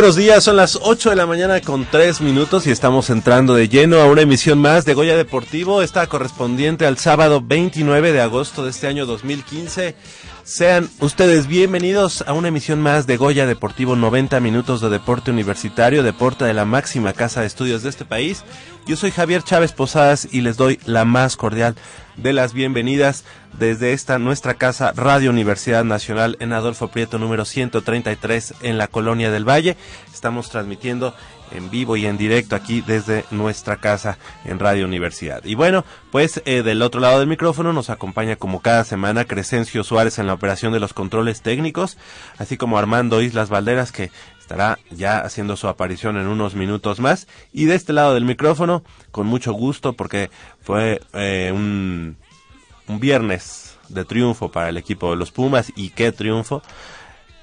Buenos días, son las 8 de la mañana con 3 minutos y estamos entrando de lleno a una emisión más de Goya Deportivo, esta correspondiente al sábado 29 de agosto de este año 2015. Sean ustedes bienvenidos a una emisión más de Goya Deportivo, 90 minutos de deporte universitario, deporte de la máxima casa de estudios de este país. Yo soy Javier Chávez Posadas y les doy la más cordial de las bienvenidas desde esta nuestra casa Radio Universidad Nacional en Adolfo Prieto número 133 en la Colonia del Valle. Estamos transmitiendo en vivo y en directo aquí desde nuestra casa en Radio Universidad. Y bueno, pues eh, del otro lado del micrófono nos acompaña como cada semana Crescencio Suárez en la operación de los controles técnicos, así como Armando Islas Valderas que estará ya haciendo su aparición en unos minutos más. Y de este lado del micrófono, con mucho gusto porque fue eh, un, un viernes de triunfo para el equipo de los Pumas y qué triunfo.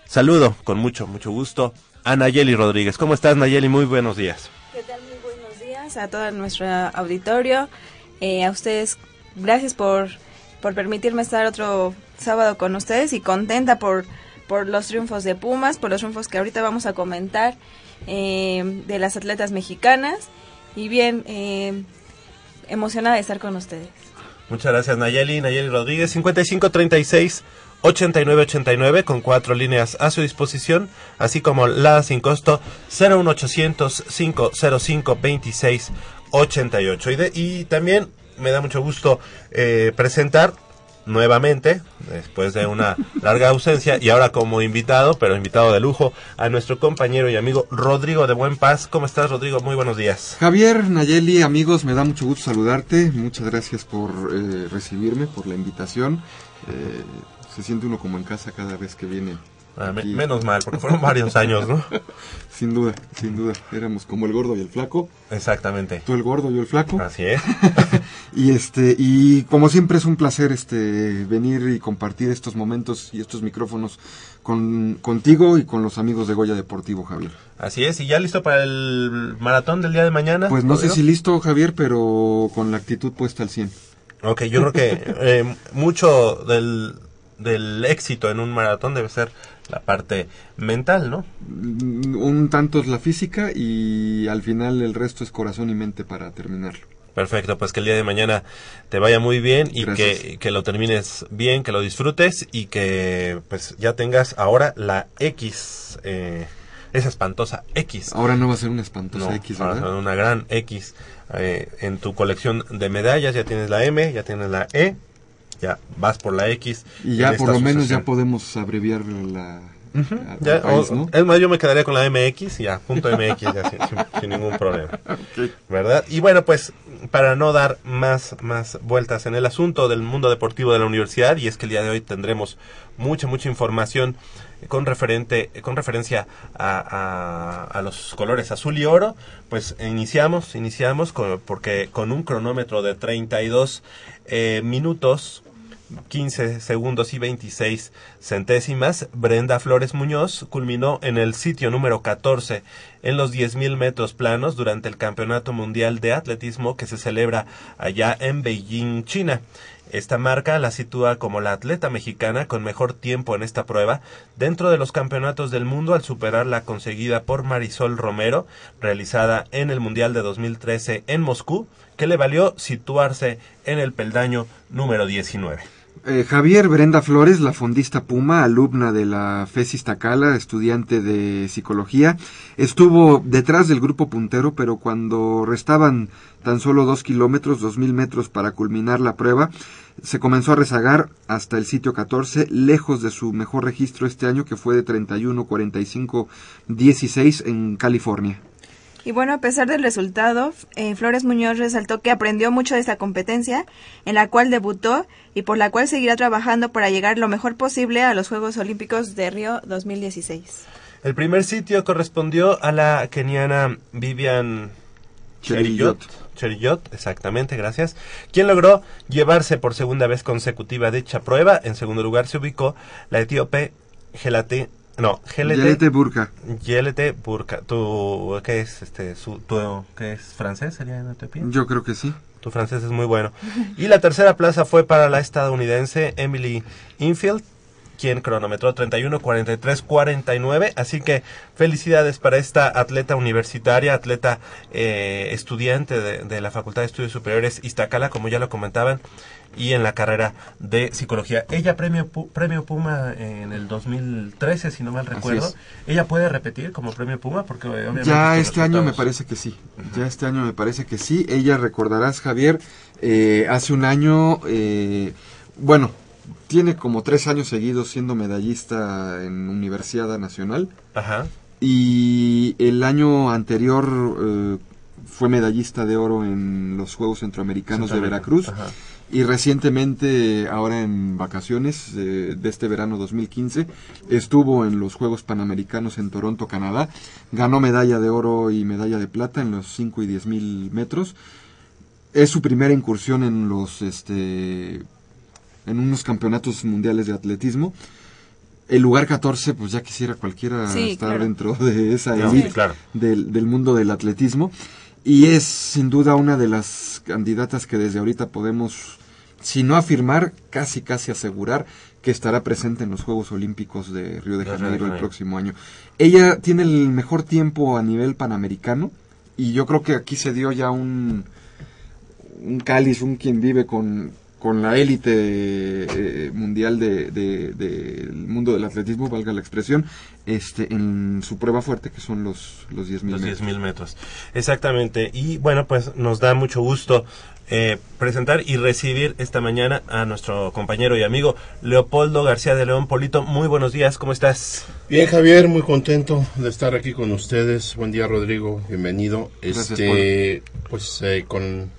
Saludo con mucho, mucho gusto a Nayeli Rodríguez. ¿Cómo estás Nayeli? Muy buenos días. ¿Qué tal? Muy buenos días a todo nuestro auditorio. Eh, a ustedes, gracias por, por permitirme estar otro sábado con ustedes y contenta por, por los triunfos de Pumas, por los triunfos que ahorita vamos a comentar eh, de las atletas mexicanas. Y bien, eh, emocionada de estar con ustedes. Muchas gracias Nayeli, Nayeli Rodríguez, 5536 8989 con cuatro líneas a su disposición, así como la sin costo 01800 505 26 88. Y, de- y también me da mucho gusto eh, presentar nuevamente, después de una larga ausencia y ahora como invitado, pero invitado de lujo, a nuestro compañero y amigo Rodrigo de Buen Paz. ¿Cómo estás Rodrigo? Muy buenos días. Javier, Nayeli, amigos, me da mucho gusto saludarte. Muchas gracias por eh, recibirme, por la invitación. Eh, se siente uno como en casa cada vez que viene. Ah, me- menos mal, porque fueron varios años, ¿no? Sin duda, sin duda. Éramos como el gordo y el flaco. Exactamente. Tú el gordo, yo el flaco. Así es. Y este y como siempre es un placer este venir y compartir estos momentos y estos micrófonos con contigo y con los amigos de Goya Deportivo, Javier. Así es, y ya listo para el maratón del día de mañana. Pues no sé si listo, Javier, pero con la actitud puesta al 100. Ok, yo creo que eh, mucho del, del éxito en un maratón debe ser la parte mental, ¿no? Un tanto es la física y al final el resto es corazón y mente para terminarlo. Perfecto, pues que el día de mañana te vaya muy bien y que, que lo termines bien, que lo disfrutes y que pues ya tengas ahora la X, eh, esa espantosa X. Ahora no va a ser una espantosa No, X, ahora ¿verdad? son una gran X eh, en tu colección de medallas. Ya tienes la M, ya tienes la E, ya vas por la X. Y ya por lo menos ya podemos abreviar la, al Ya, país, o- ¿no? Es más, yo me quedaría con la MX, ya, punto MX, ya, sin, sin- sin ningún problema. ¿Verdad? Y bueno, pues, para no dar más, más vueltas en el asunto del mundo deportivo de la universidad, y es que el día de hoy tendremos mucha, mucha información con referente, con referencia a, a- a los colores azul y oro, pues iniciamos, iniciamos con, porque con un cronómetro de 32 eh, minutos 15 segundos y 26 centésimas, Brenda Flores Muñoz culminó en el sitio número 14 en los 10.000 metros planos durante el Campeonato Mundial de Atletismo que se celebra allá en Beijing, China. Esta marca la sitúa como la atleta mexicana con mejor tiempo en esta prueba dentro de los campeonatos del mundo al superar la conseguida por Marisol Romero, realizada en el Mundial de 2013 en Moscú, que le valió situarse en el peldaño número 19. Eh, Javier Brenda Flores, la fondista Puma, alumna de la FESIS Tacala, estudiante de psicología, estuvo detrás del grupo puntero, pero cuando restaban tan solo dos kilómetros, dos mil metros para culminar la prueba, se comenzó a rezagar hasta el sitio 14, lejos de su mejor registro este año, que fue de 31-45-16 en California. Y bueno, a pesar del resultado, eh, Flores Muñoz resaltó que aprendió mucho de esta competencia, en la cual debutó y por la cual seguirá trabajando para llegar lo mejor posible a los Juegos Olímpicos de Río 2016. El primer sitio correspondió a la keniana Vivian Cheriyot. Cheriyot. Cheriyot, exactamente, gracias. Quien logró llevarse por segunda vez consecutiva dicha prueba. En segundo lugar se ubicó la etíope Gelate, no, Gelete Burka. Yelete Burka. ¿Tu, qué es, este, su, tu, qué es francés? ¿Sería en Etiopía? Yo creo que sí. Tu francés es muy bueno. Y la tercera plaza fue para la estadounidense Emily Infield, quien cronometró 31, 43, 49. Así que felicidades para esta atleta universitaria, atleta eh, estudiante de, de la Facultad de Estudios Superiores Iztacala, como ya lo comentaban, y en la carrera de psicología. Ella premio, premio Puma en el 2013, si no mal recuerdo. Ella puede repetir como premio Puma porque obviamente Ya este año me parece que sí. Ya este año me parece que sí. Ella, recordarás, Javier, eh, hace un año, eh, bueno, tiene como tres años seguidos siendo medallista en Universidad Nacional. Ajá. Y el año anterior eh, fue medallista de oro en los Juegos Centroamericanos de Veracruz. Ajá. Y recientemente, ahora en vacaciones eh, de este verano 2015, estuvo en los Juegos Panamericanos en Toronto, Canadá. Ganó medalla de oro y medalla de plata en los 5 y 10 mil metros. Es su primera incursión en los, este, en unos campeonatos mundiales de atletismo. El lugar 14, pues ya quisiera cualquiera Sí, estar claro. dentro de esa No, elite claro. del, del mundo del atletismo. Y es sin duda una de las candidatas que desde ahorita podemos, si no afirmar, casi casi asegurar que estará presente en los Juegos Olímpicos de Río de Janeiro el próximo año. Ella tiene el mejor tiempo a nivel panamericano y yo creo que aquí se dio ya un, un cáliz, un quien vive con, con la élite eh, mundial de- de- del mundo del atletismo, valga la expresión, este, en su prueba fuerte que son los, los 10.000 Los metros. 10.000 metros. Exactamente. Y bueno, pues nos da mucho gusto eh, presentar y recibir esta mañana a nuestro compañero y amigo Leopoldo García de León Polito. Muy buenos días, ¿cómo estás? Bien, Javier, muy contento de estar aquí con ustedes. Buen día, Rodrigo, bienvenido. Gracias, este, pues eh, con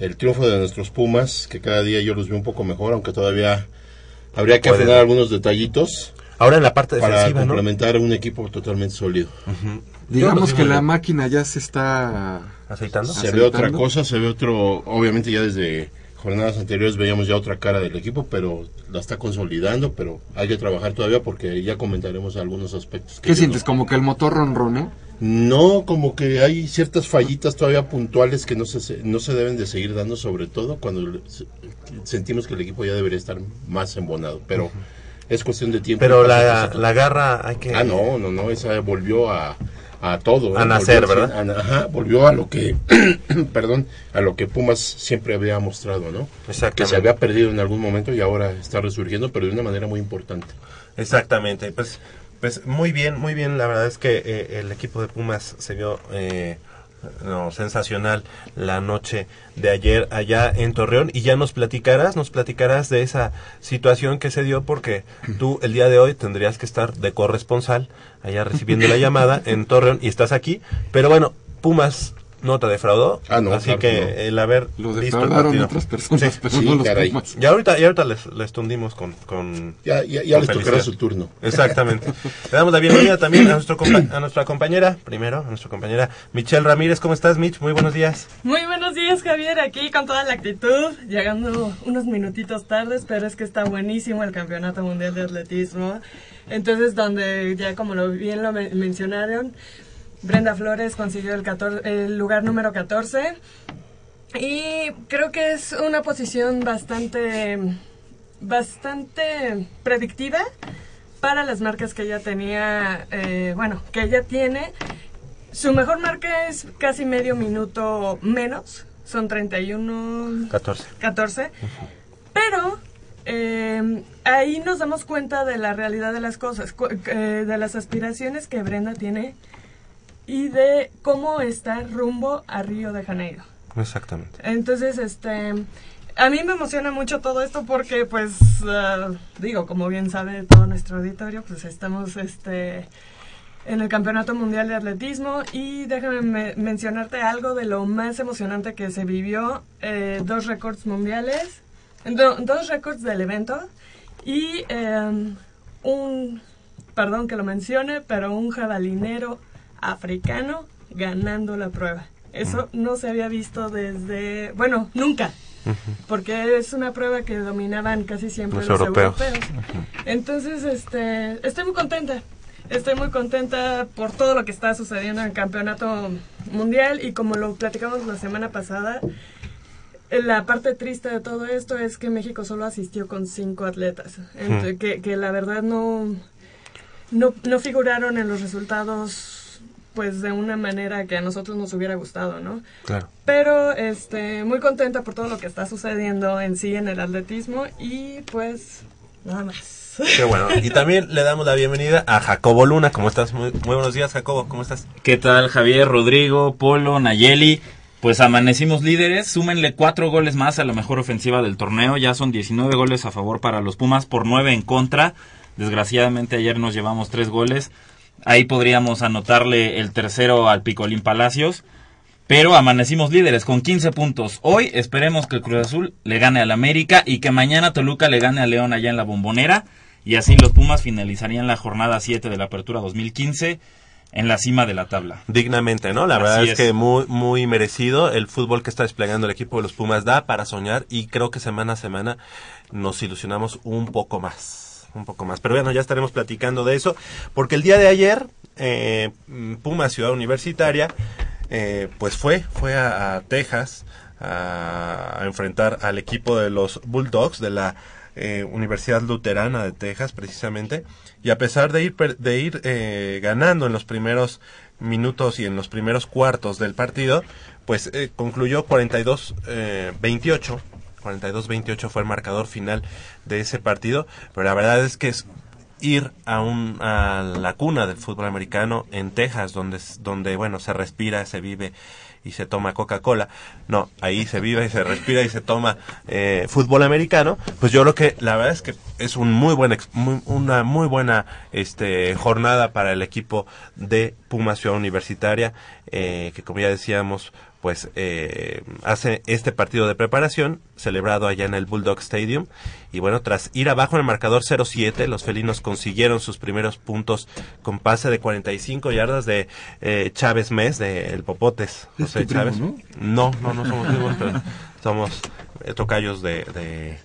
el triunfo de nuestros Pumas, que cada día yo los veo un poco mejor, aunque todavía habría que afinar algunos detallitos Ahora en la parte para defensiva, ¿no? complementar un equipo totalmente sólido. Digamos Yo lo que la máquina ya se está... ¿Aceitando? Se ve otra cosa, se ve otro, obviamente ya desde jornadas anteriores veíamos ya otra cara del equipo, pero la está consolidando, pero hay que trabajar todavía porque ya comentaremos algunos aspectos. que ¿Qué sientes? no- ¿Como que el motor ronrone? No, como que hay ciertas fallitas todavía puntuales que no se, no se deben de seguir dando, sobre todo cuando sentimos que el equipo ya debería estar más embonado, pero es cuestión de tiempo. Pero la, la garra hay que... Ah, no, no, no, esa volvió a, a todo. A ¿eh? nacer, Volvió ¿verdad? a- ajá, volvió a lo que, perdón, a lo que Pumas siempre había mostrado, ¿no? Que se había perdido en algún momento y ahora está resurgiendo, pero de una manera muy importante. Exactamente, pues, pues muy bien, muy bien. La verdad es que eh, el equipo de Pumas se vio eh, no, sensacional la noche de ayer allá en Torreón. Y ya nos platicarás, nos platicarás de esa situación que se dio porque tú el día de hoy tendrías que estar de corresponsal allá recibiendo la llamada en Torreón y estás aquí, pero bueno, Pumas no te defraudó. Ah, no, Así claro que no. el haber Lo visto el partido. otras personas, Sí. pero Sí, no los caray. Y ahorita, y ahorita les, les tundimos con, con Ya, ya, ya Con les tocará felicidad. su turno. Exactamente. Le damos la bienvenida también a, nuestro compa- a nuestra compañera, primero, a nuestra compañera Michelle Ramírez. ¿Cómo estás, Mitch? Muy buenos días. Muy buenos días, Javier, aquí con toda la actitud, llegando unos minutitos tardes, pero es que está buenísimo el Campeonato Mundial de Atletismo. Entonces, donde ya como lo bien lo men- mencionaron, Brenda Flores consiguió el, 14 el lugar número 14 y creo que es una posición bastante bastante predictiva para las marcas que ella tenía, eh, bueno, que ella tiene. Su mejor marca es casi medio minuto menos, son 31 14. 14. Pero eh, ahí nos damos cuenta de la realidad de las cosas, eh, de las aspiraciones que Brenda tiene y de cómo está rumbo a Río de Janeiro. Exactamente. Entonces, este, a mí me emociona mucho todo esto porque, pues, ah, digo, como bien sabe todo nuestro auditorio, pues estamos, este, en el Campeonato Mundial de Atletismo y déjame me- mencionarte algo de lo más emocionante que se vivió, eh, dos récords mundiales, do- dos récords del evento y eh, un, perdón que lo mencione, pero un jabalinero africano ganando la prueba. Eso no se había visto desde, bueno, nunca, porque es una prueba que dominaban casi siempre Los los, europeos. europeos. Entonces, este, estoy muy contenta. Estoy muy contenta por todo lo que está sucediendo en el campeonato mundial y como lo platicamos la semana pasada, la parte triste de todo esto es que México solo asistió con cinco atletas, que, que la verdad no, no, no figuraron en los resultados pues de una manera que a nosotros nos hubiera gustado, ¿no? Claro. Pero este muy contenta por todo lo que está sucediendo en sí en el atletismo y pues nada más. Qué bueno. Y también le damos la bienvenida a Jacobo Luna. ¿Cómo estás? Muy, muy buenos días, Jacobo. ¿Cómo estás? ¿Qué tal Javier, Rodrigo, Polo, Nayeli? Pues amanecimos líderes, súmenle cuatro goles más a la mejor ofensiva del torneo, ya son 19 goles a favor para los Pumas por 9 en contra. Desgraciadamente ayer nos llevamos tres goles, ahí podríamos anotarle el tercero al Picolín Palacios, pero amanecimos líderes con 15 puntos. Hoy esperemos que el Cruz Azul le gane al América y que mañana Toluca le gane a León allá en la Bombonera y así los Pumas finalizarían la jornada 7 de la Apertura 2015 en la cima de la tabla. Dignamente, ¿no? La Así verdad es, es. que muy, muy merecido. El fútbol que está desplegando el equipo de los Pumas da para soñar y creo que semana a semana nos ilusionamos un poco más. Un poco más. Pero bueno, ya estaremos platicando de eso. Porque el día de ayer, eh, Pumas Ciudad Universitaria, eh, pues fue, fue a, Texas a, enfrentar al equipo de los Bulldogs de la eh, Universidad Luterana de Texas, precisamente. Y a pesar de ir, de ir eh, ganando en los primeros minutos y en los primeros cuartos del partido, pues concluyó 42-28. 42-28 fue el marcador final de ese partido, pero la verdad es que es ir a, un, a la cuna del fútbol americano en Texas, donde, donde bueno, se respira, se vive y se toma Coca-Cola. No, ahí se vive y se respira y se toma eh, fútbol americano. Pues yo creo que la verdad es que es un muy buen muy- una muy buena este jornada para el equipo de Puma Ciudad Universitaria, eh, que como ya decíamos, pues eh, hace este partido de preparación celebrado allá en el Bulldog Stadium y bueno tras ir abajo en el marcador 0-7 los felinos consiguieron sus primeros puntos con pase de 45 yardas de eh, Chávez Mes de El Popotes Es José primo, Chávez ¿no? no no no somos primos pero somos eh, tocayos de, de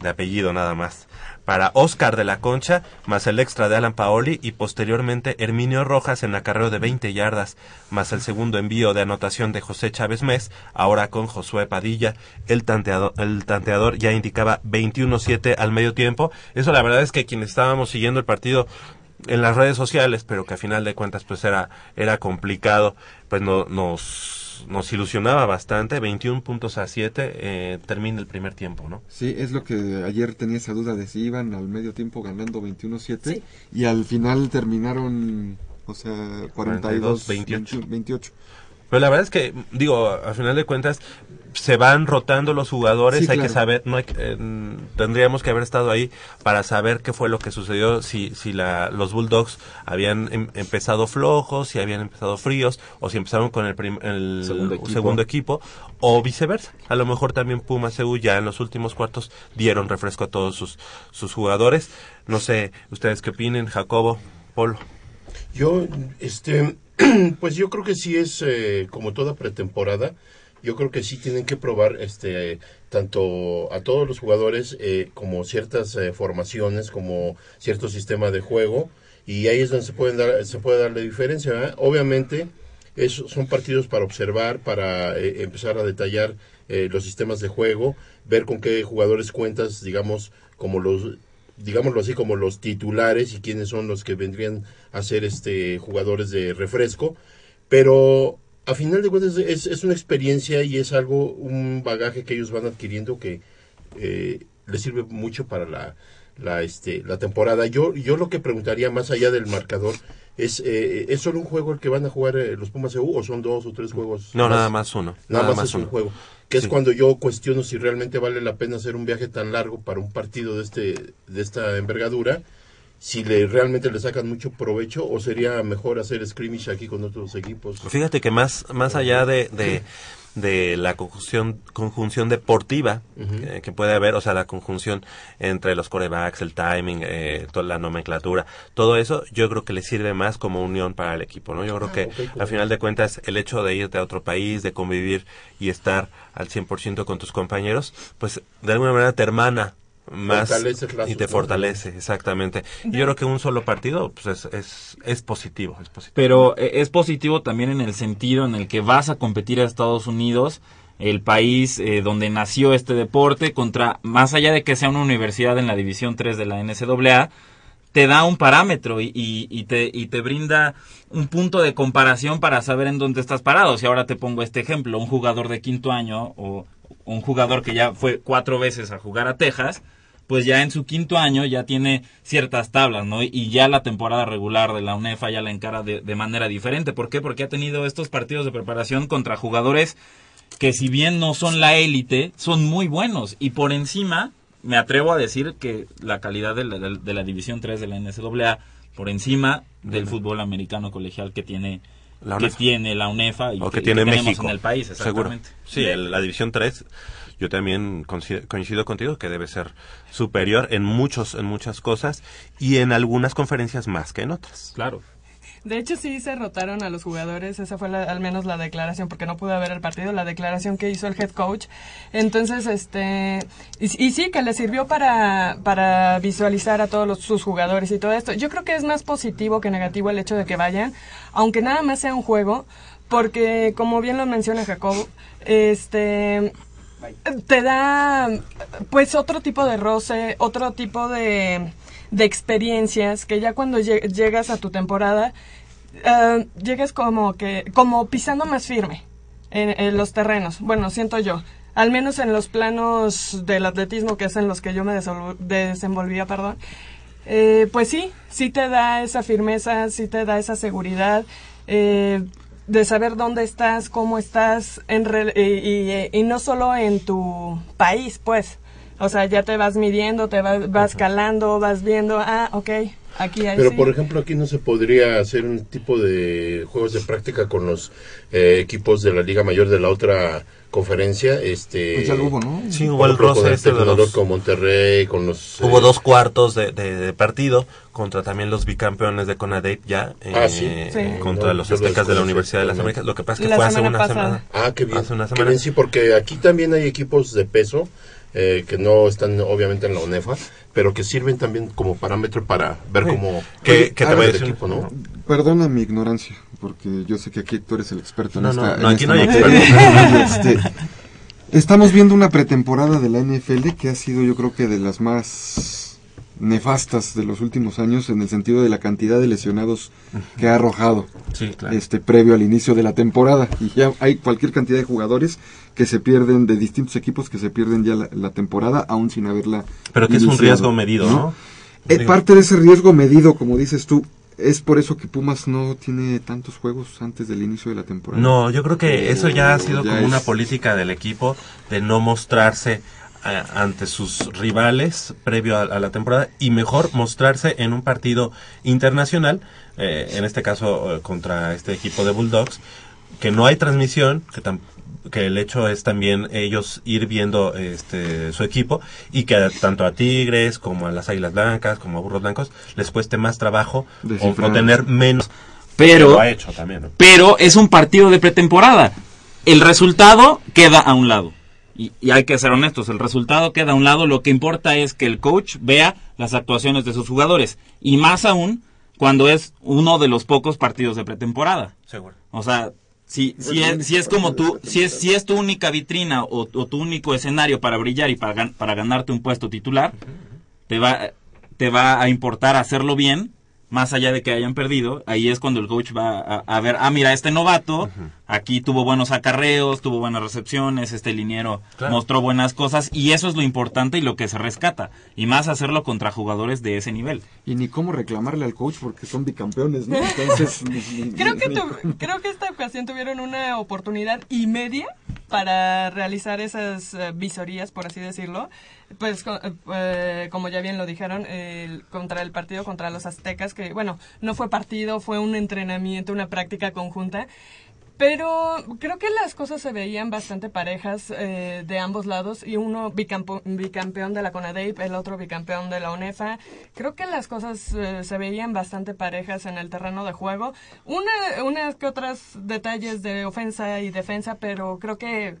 de apellido nada más. Para Oscar de la Concha, más el extra de Alan Paoli y posteriormente Herminio Rojas en acarreo de 20 yardas, más el segundo envío de anotación de José Chávez Mes, ahora con Josué Padilla. El tanteador, el tanteador ya indicaba 21-7 al medio tiempo. Eso la verdad es que quienes estábamos siguiendo el partido en las redes sociales, pero que a final de cuentas pues era, era complicado, pues no, nos, nos ilusionaba bastante, 21 puntos a 7, eh, termina el primer tiempo, ¿no? Sí, es lo que ayer tenía esa duda de si iban al medio tiempo ganando 21-7 Sí. y al final terminaron, o sea, 42, 28. 28. Pero la verdad es que, digo, al final de cuentas, se van rotando los jugadores, Sí, hay que saber, no hay eh, tendríamos que haber estado ahí para saber qué fue lo que sucedió, si, si la, los Bulldogs habían em- empezado flojos, si habían empezado fríos, o si empezaron con el, prim- el Segundo equipo. segundo equipo, o viceversa. A lo mejor también Puma CU ya en los últimos cuartos dieron refresco a todos sus, sus jugadores. No sé, ustedes qué opinen, Jacobo, Polo. Yo, este, pues yo creo que sí es eh, como toda pretemporada. Yo creo que sí tienen que probar, este, tanto a todos los jugadores eh, como ciertas eh, formaciones, como cierto sistema de juego, y ahí es donde se pueden dar, se puede dar la diferencia. Obviamente, es- son partidos para observar, para eh, empezar a detallar eh, los sistemas de juego, ver con qué jugadores cuentas, digamos, como los digámoslo así, como los titulares y quiénes son los que vendrían a ser este jugadores de refresco, pero a final de cuentas es, es una experiencia y es algo, un bagaje que ellos van adquiriendo que eh, les sirve mucho para la, la, este, la temporada. Yo, yo lo que preguntaría más allá del marcador es, eh, ¿es solo un juego el que van a jugar eh, los Pumas EU o son dos o tres juegos? No, nada más uno. Nada, más, es un uno. juego. Que es cuando yo cuestiono si realmente vale la pena hacer un viaje tan largo para un partido de este de esta envergadura, si le realmente le sacan mucho provecho o sería mejor hacer scrimmage aquí con otros equipos. Fíjate que más, más allá de, de, de la conjunción, conjunción deportiva eh, que puede haber, o sea, la conjunción entre los corebacks, el timing, eh, toda la nomenclatura, todo eso, yo creo que le sirve más como unión para el equipo, ¿no? Yo creo que ok, como- al final de cuentas el hecho de irte a otro país, de convivir y estar al 100% con tus compañeros, pues de alguna manera te hermana más y te fortalece, exactamente. Y yo creo que un solo partido pues es, es, es positivo, es positivo. Pero eh, es positivo también en el sentido en el que vas a competir a Estados Unidos, el país eh, donde nació este deporte, contra, más allá de que sea una universidad en la División 3 de la NCAA, te da un parámetro y, y- y te, y te brinda un punto de comparación para saber en dónde estás parado. Si ahora te pongo este ejemplo, un jugador de quinto año o un jugador que ya fue cuatro veces a jugar a Texas, pues ya en su quinto año ya tiene ciertas tablas, ¿no? Y ya la temporada regular de la UNEFA ya la encara de, de manera diferente. ¿Por qué? Porque ha tenido estos partidos de preparación contra jugadores que si bien no son la élite, son muy buenos. Y por encima, me atrevo a decir que la calidad de la, de la División 3 de la NCAA, por encima del fútbol americano colegial que tiene La que UNEFA. tiene la UNEFA y o que, tiene tenemos México en el país, seguro exactamente. sí el- la división 3 yo también coincido, coincido contigo que debe ser superior en muchos en muchas cosas y en algunas conferencias más que en otras Claro. De hecho, sí se rotaron a los jugadores. Esa fue la- al menos la declaración, porque no pude ver el partido, la declaración que hizo el head coach. Entonces, este. Y, y sí, que le sirvió para, para visualizar a todos los- sus jugadores y todo esto. Yo creo que es más positivo que negativo el hecho de que vayan, aunque nada más sea un juego, porque, como bien lo menciona Jacob, este te da pues otro tipo de roce, otro tipo de, de experiencias que ya cuando lle- llegas a tu temporada eh, llegas como que como pisando más firme en, en los terrenos. Bueno, siento yo. Al menos en los planos del atletismo, que es en los que yo me desenvolvía, perdón. Eh, pues sí, sí te da esa firmeza, sí te da esa seguridad eh, de saber dónde estás, cómo estás, en re- y, y, eh, y no solo en tu país, pues. O sea, ya te vas midiendo, te vas, vas calando, vas viendo, ah, ok, aquí hay Pero sí. por ejemplo aquí no se podría hacer un tipo de juegos de práctica con los eh, equipos de la Liga Mayor de la otra conferencia, este Pues ya lo hubo, ¿no? sí hubo el roce el este de los con Monterrey, con los hubo eh, dos cuartos de, de- de partido contra también los bicampeones de Conadep ya Ah, eh, sí. Sí. contra No, los aztecas de la Universidad de las. Américas lo que pasa es que La fue hace una pasada. semana Ah, qué bien. hace una Qué semana bien, sí, porque aquí también hay equipos de peso eh, que no están obviamente en la UNEFA, pero que sirven también como parámetro para ver Sí. cómo Que- te a voy a ver, decir- el equipo, ¿no? Perdona mi ignorancia, porque yo sé que aquí tú eres el experto en No, esta no, en no, aquí esta no hay materia. Este, estamos viendo una pretemporada de la NFL que ha sido yo creo que de las más nefastas de los últimos años en el sentido de la cantidad de lesionados que ha arrojado sí claro. este previo al inicio de la temporada. Y ya hay cualquier cantidad de jugadores que se pierden de distintos equipos que se pierden ya la, la temporada aún sin haberla pero que es un riesgo medido no, Eh, Digo, parte de ese riesgo medido, como dices tú, es por eso que Pumas no tiene tantos juegos antes del inicio de la temporada. No, yo creo que eso ya ha sido Ya como una política del equipo de no mostrarse a- ante sus rivales previo a, a la temporada y mejor mostrarse en un partido internacional, eh, en este caso eh, contra este equipo de Bulldogs, que no hay transmisión, que, tam- que el hecho es también ellos ir viendo este su equipo y que tanto a Tigres como a las Águilas Blancas como a Burros Blancos les cueste más trabajo o, tener menos. Pero, lo ha hecho también, ¿no? pero es un partido de pretemporada. El resultado queda a un lado. Y, y hay que ser honestos, el resultado queda a un lado. Lo que importa es que el coach vea las actuaciones de sus jugadores. Y más aún cuando es uno de los pocos partidos de pretemporada. Seguro. O sea, si, si, es, si es como tú, si es, si es tu única vitrina o, o tu único escenario para brillar y para, gan- para ganarte un puesto titular, te va, te va a importar hacerlo bien, más allá de que hayan perdido. Ahí es cuando el coach va a, a ver, ah, mira, este novato, aquí tuvo buenos acarreos, tuvo buenas recepciones, este liniero Claro. mostró buenas cosas, y eso es lo importante y lo que se rescata. Y más hacerlo contra jugadores de ese nivel. Y ni cómo reclamarle al coach porque son bicampeones, ¿no? Entonces, ni- ni- Creo que, ni- tu- creo que esta ocasión tuvieron una oportunidad y media para realizar esas eh, visorías, por así decirlo. Pues co- eh, eh, como ya bien lo dijeron, el- contra el partido contra los aztecas, que bueno, no fue partido, fue un entrenamiento, una práctica conjunta. Pero creo que las cosas se veían bastante parejas eh, de ambos lados y uno bicampo- bicampeón de la CONADEIP, el otro bicampeón de la UNEFA. Creo que las cosas eh, se veían bastante parejas en el terreno de juego. Una, unas que otras detalles de ofensa y defensa, pero creo que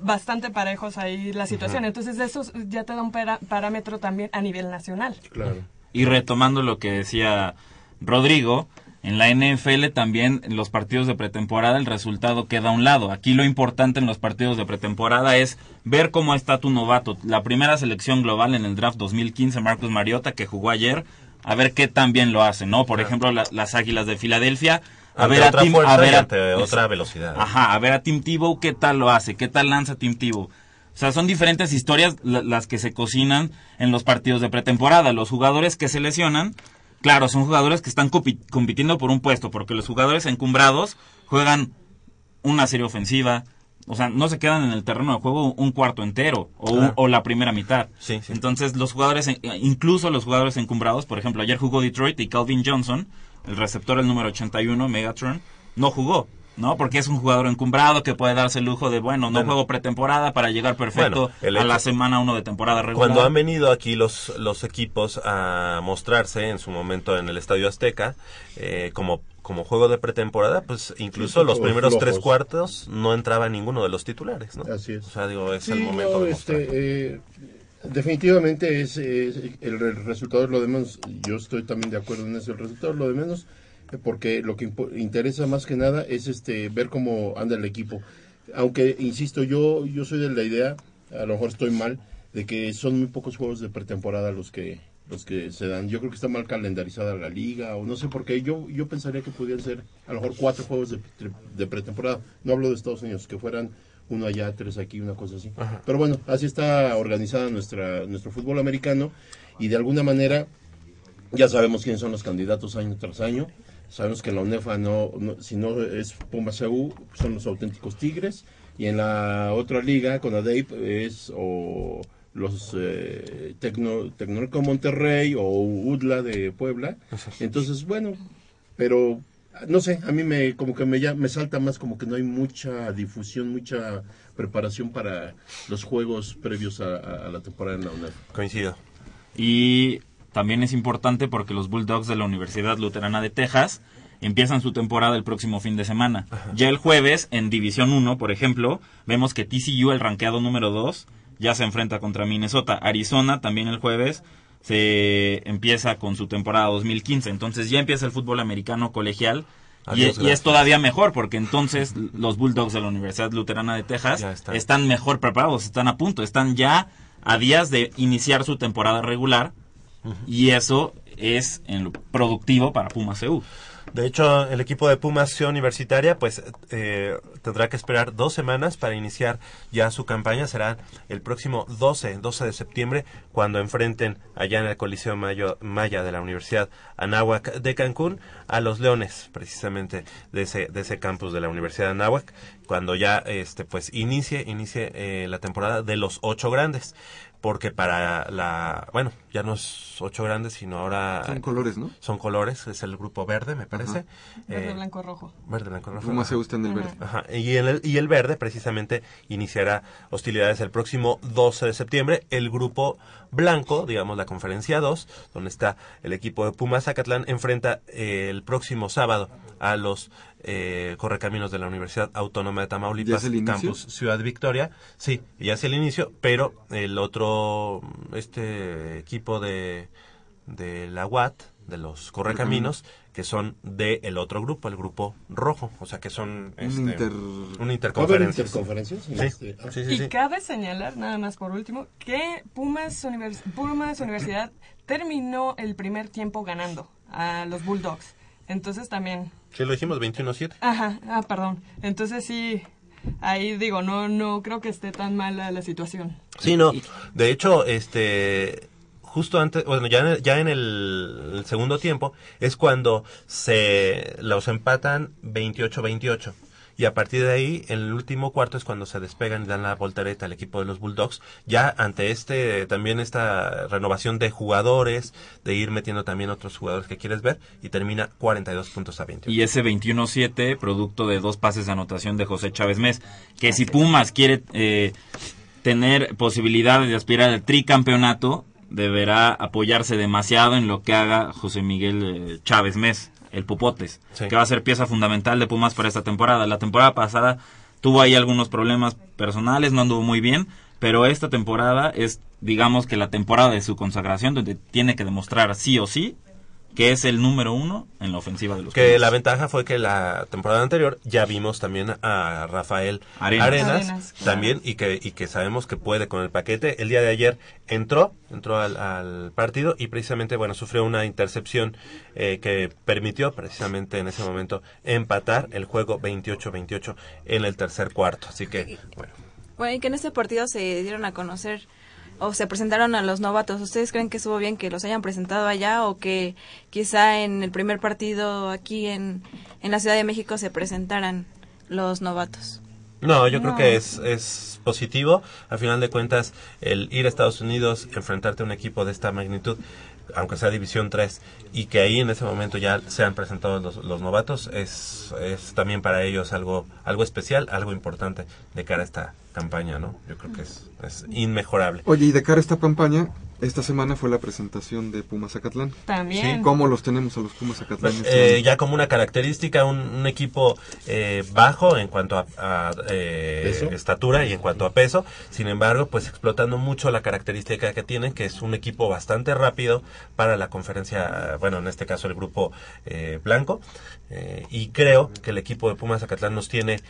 bastante parejos ahí la situación. Entonces eso ya te da un para- parámetro también a nivel nacional. Claro. Y retomando lo que decía Rodrigo, en la NFL también en los partidos de pretemporada el resultado queda a un lado. Aquí lo importante en los partidos de pretemporada es ver cómo está tu novato. La primera selección global en el draft 2015, Marcus Mariota, que jugó ayer, a ver qué tan bien lo hace, ¿no? Por ejemplo, la- las Águilas de Filadelfia. A Ante ver a Tim, a ver otra velocidad. Ajá, a ver a Tim Tebow qué tal lo hace, qué tal lanza Tim Tebow. O sea, son diferentes historias la- las que se cocinan en los partidos de pretemporada. Los jugadores que se lesionan, claro, son jugadores que están compi- compitiendo por un puesto, porque los jugadores encumbrados juegan una serie ofensiva, o sea, no se quedan en el terreno de juego un cuarto entero o, un- o la primera mitad. Sí, sí. Entonces, los jugadores, incluso los jugadores encumbrados, por ejemplo, ayer jugó Detroit y Calvin Johnson, el receptor, el número 81, Megatron, no jugó. ¿No? Porque es un jugador encumbrado que puede darse el lujo de, bueno, no Bueno. juego pretemporada para llegar perfecto Bueno, a la semana 1 de temporada regular. Cuando han venido aquí los, los equipos a mostrarse en su momento en el Estadio Azteca, eh, como, como juego de pretemporada, pues incluso Sí, los flojos, primeros tres cuartos no entraba ninguno de los titulares, ¿no? Así es. O sea, digo, es Sí, el momento no, de mostrar. este, eh, definitivamente es, es el, el resultado es lo de menos. Yo estoy también de acuerdo en eso. El resultado es lo de menos eh, porque lo que interesa más que nada es este ver cómo anda el equipo. Aunque insisto, yo yo soy de la idea, a lo mejor estoy mal, de que son muy pocos juegos de pretemporada los que los que se dan. Yo creo que está mal calendarizada la liga o no sé por qué. Yo yo pensaría que pudieran ser a lo mejor cuatro juegos de, de pretemporada. No hablo de Estados Unidos, que fueran uno allá, tres aquí, una cosa así. Pero bueno, así está organizada nuestra nuestro fútbol americano y de alguna manera ya sabemos quiénes son los candidatos año tras año. Sabemos que en la UNEFA no, no- si no es Pumas EU, son los auténticos Tigres. Y en la otra liga, con ADEIP, es o los eh, Tecno, Tecnológico Monterrey o UDLA de Puebla. Entonces, bueno, pero no sé, a mí me como que me, ya, me salta más como que no hay mucha difusión, mucha preparación para los juegos previos a, a- a la temporada en la UNEFA. Coincido. Y también es importante porque los Bulldogs de la Universidad Luterana de Texas empiezan su temporada el próximo fin de semana. Ya el jueves, en División 1, por ejemplo, vemos que TCU, el rankeado número 2, ya se enfrenta contra Minnesota. Arizona también el jueves se empieza con su temporada 2015. Entonces ya empieza el fútbol americano colegial. Y, Adiós, y es todavía mejor porque entonces los Bulldogs de la Universidad Luterana de Texas están mejor preparados, están a punto, están ya a días de iniciar su temporada regular y eso es en lo productivo para Pumas EU. De hecho, el equipo de Pumas Universitaria pues eh, tendrá que esperar dos semanas para iniciar ya su campaña. Será el próximo 12, 12 de septiembre cuando enfrenten allá en el Coliseo Mayo, Maya de la Universidad Anáhuac de Cancún a los Leones, precisamente de ese, de ese campus de la Universidad Anáhuac, cuando ya este pues inicie, inicie eh, la temporada de los ocho grandes porque para la, bueno, ya no es ocho grandes, sino ahora... Son colores, ¿no? Son colores, es el grupo verde, me parece. Verde, Eh, blanco, rojo. Verde, blanco, rojo. Pumas se gusta en el Ajá. verde. Ajá, Y, el, y el verde precisamente iniciará hostilidades el próximo 12 de septiembre. El grupo blanco, digamos la conferencia 2, donde está el equipo de Pumas Zacatlán, enfrenta eh, el próximo sábado a los eh, correcaminos de la Universidad Autónoma de ¿Ya Tamaulipas, es el inicio? campus Ciudad Victoria. Sí, ya es el inicio, pero el otro, este equipo de, de la UAT, de los correcaminos, que son de el otro grupo, el grupo rojo, o sea que son este, inter- un ¿Va a haber interconferencias. interconferencias? Sí, sí, sí, Y cabe señalar, nada más por último, que Pumas, Univers- Pumas Universidad terminó el primer tiempo ganando a los Bulldogs. Entonces también... Sí, lo dijimos 21-7. Ajá, ah, perdón. Entonces sí, ahí digo, no, no creo que esté tan mala la situación. Sí, no. De hecho, este justo antes, bueno, ya en el, ya en el, segundo tiempo es cuando se los empatan 28-28. Y a partir de ahí, en el último cuarto es cuando se despegan y dan la voltereta al equipo de los Bulldogs. Ya ante este, también esta renovación de jugadores, de ir metiendo también otros jugadores que quieres ver, y termina 42 puntos a 28. Y ese 21-7, producto de dos pases de anotación de José Chávez Mes, que si Pumas quiere eh, tener posibilidades de aspirar al tricampeonato, deberá apoyarse demasiado en lo que haga José Miguel eh, Chávez Mes, el Popotes, Sí. que va a ser pieza fundamental de Pumas para esta temporada. La temporada pasada tuvo ahí algunos problemas personales, no anduvo muy bien, pero esta temporada es, digamos que la temporada de su consagración, donde tiene que demostrar sí o sí que es el número uno en la ofensiva de los Que Pumas. la ventaja fue que la temporada anterior ya vimos también a Rafael Arenas. Arenas, Arenas, claro. también y que y que sabemos que puede con el paquete. El día de ayer entró, entró al, al partido y precisamente bueno sufrió una intercepción eh, que permitió precisamente en ese momento empatar el juego 28-28 en el tercer cuarto. Así que bueno. Bueno, y que en este partido se dieron a conocer o se presentaron a los novatos. ¿Ustedes creen que estuvo bien que los hayan presentado allá o que quizá en el primer partido aquí en, en la Ciudad de México se presentaran los novatos? No, yo creo que es, es positivo. Al final de cuentas, el ir a Estados Unidos, enfrentarte a un equipo de esta magnitud, aunque sea División 3, y que ahí en ese momento ya se han presentado los, los novatos, es, es también para ellos algo, algo especial, algo importante de cara a esta campaña, ¿no? Yo creo que es, es inmejorable. Oye, y de cara a esta campaña, esta semana fue la presentación de Pumas Zacatlán. También. ¿Cómo los tenemos a los Pumas Zacatlán? este Eh, ya como una característica, un, un equipo eh, bajo en cuanto a, a, eh, estatura y en cuanto a peso, sin embargo, pues explotando mucho la característica que tienen, que es un equipo bastante rápido para la conferencia, bueno, en este caso el grupo eh, blanco, eh, y creo que el equipo de Pumas Zacatlán nos tiene...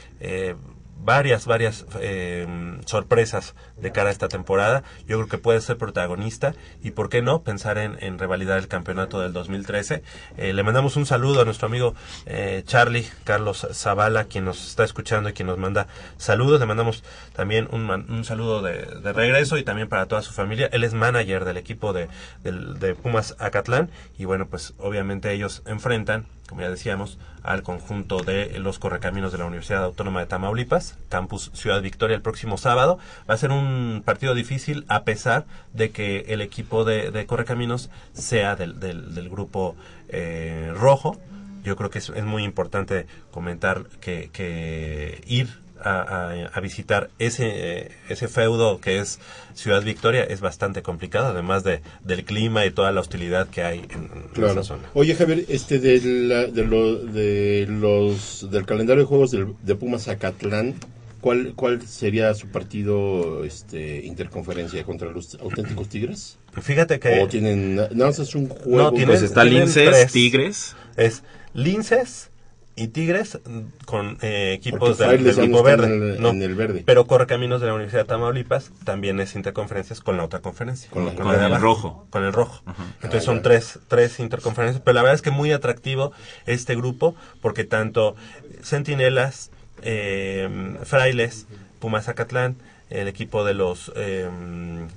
Varias, varias eh, sorpresas de cara a esta temporada. Yo creo que puede ser protagonista y, ¿por qué no?, pensar en, en revalidar el campeonato del 2013. Eh, le mandamos un saludo a nuestro amigo eh, Charlie Carlos Zavala, quien nos está escuchando y quien nos manda saludos. Le mandamos también un, un saludo de, de regreso y también para toda su familia. Él es manager del equipo de, del- de Pumas Acatlán y, bueno, pues obviamente ellos enfrentan como ya decíamos, al conjunto de los correcaminos de la Universidad Autónoma de Tamaulipas, Campus Ciudad Victoria, el próximo sábado. Va a ser un partido difícil a pesar de que el equipo de, correcaminos sea del, del, del grupo eh, rojo. Yo creo que es, es muy importante comentar que, que ir a, a- a visitar ese, eh, ese feudo que es Ciudad Victoria es bastante complicado, además de, del clima y toda la hostilidad que hay en, en Claro. esa zona. Oye, Javier, este de, la- de, lo- de los del calendario de juegos del- de Pumas Zacatlán, ¿cuál cuál sería su partido este interconferencia contra los auténticos Tigres? Fíjate que... ¿O tienen más es un juego? No, tienen- Pues está tienen Linces, tres. Tigres. es Linces y Tigres con eh, equipos del, del grupo verde. en el- no, en el verde. Pero Correcaminos de la Universidad de Tamaulipas también es interconferencias con la otra conferencia. Con el rojo. Con el rojo. Entonces Ah, son ya. tres, tres interconferencias. Pero la verdad es que muy atractivo este grupo porque tanto Centinelas, eh, Frailes, Pumas Acatlán, el equipo de los eh,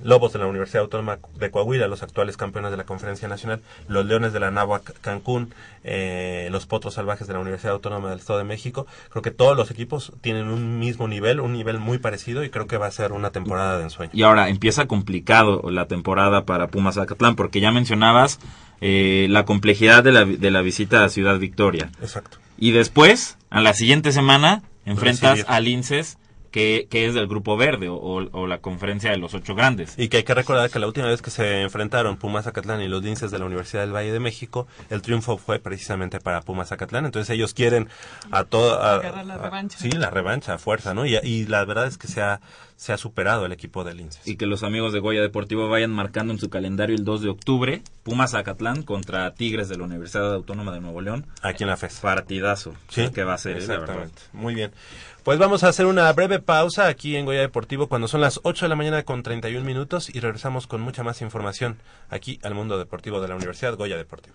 Lobos de la Universidad Autónoma de Coahuila, los actuales campeones de la Conferencia Nacional, los Leones de la Náhuac Cancún, eh, los Potros Salvajes de la Universidad Autónoma del Estado de México. Creo que todos los equipos tienen un mismo nivel, un nivel muy parecido y creo que va a ser una temporada de ensueño. Y ahora empieza complicado la temporada para Pumas Acatlán, porque ya mencionabas eh, la complejidad de la, de la visita a Ciudad Victoria. Exacto. Y después, a la siguiente semana, enfrentas Recibir. al INSES, que, que es del Grupo Verde, o, o la conferencia de los ocho grandes. Y que hay que recordar que la última vez que se enfrentaron Pumas Acatlán y los linces de la Universidad del Valle de México, el triunfo fue precisamente para Pumas Acatlán. Entonces ellos quieren a toda... Agarrar la revancha. Sí, la revancha a fuerza, ¿no? Y, y la verdad es que se ha, se ha superado el equipo de linces. Y que los amigos de Goya Deportivo vayan marcando en su calendario el 2 de octubre, Pumas Acatlán contra Tigres de la Universidad Autónoma de Nuevo León. Aquí en la FES. Partidazo. Sí, que va a ser, eh, la verdad. Exactamente. Muy bien. Pues vamos a hacer una breve pausa aquí en Goya Deportivo cuando son las 8 de la mañana con 31 minutos y regresamos con mucha más información aquí al mundo deportivo de la Universidad Goya Deportivo.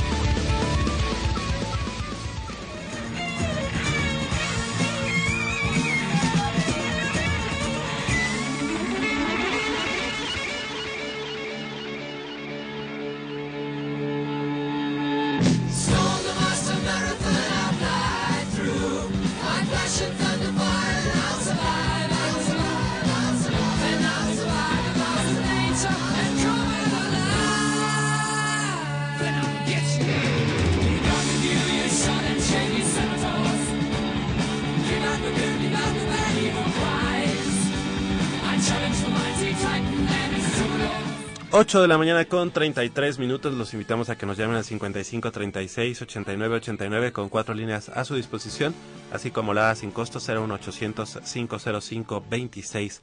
8 de la mañana con 33 minutos. Los invitamos a que nos llamen al 55 36 89 89 con cuatro líneas a su disposición, así como la sin costo 01800 505 26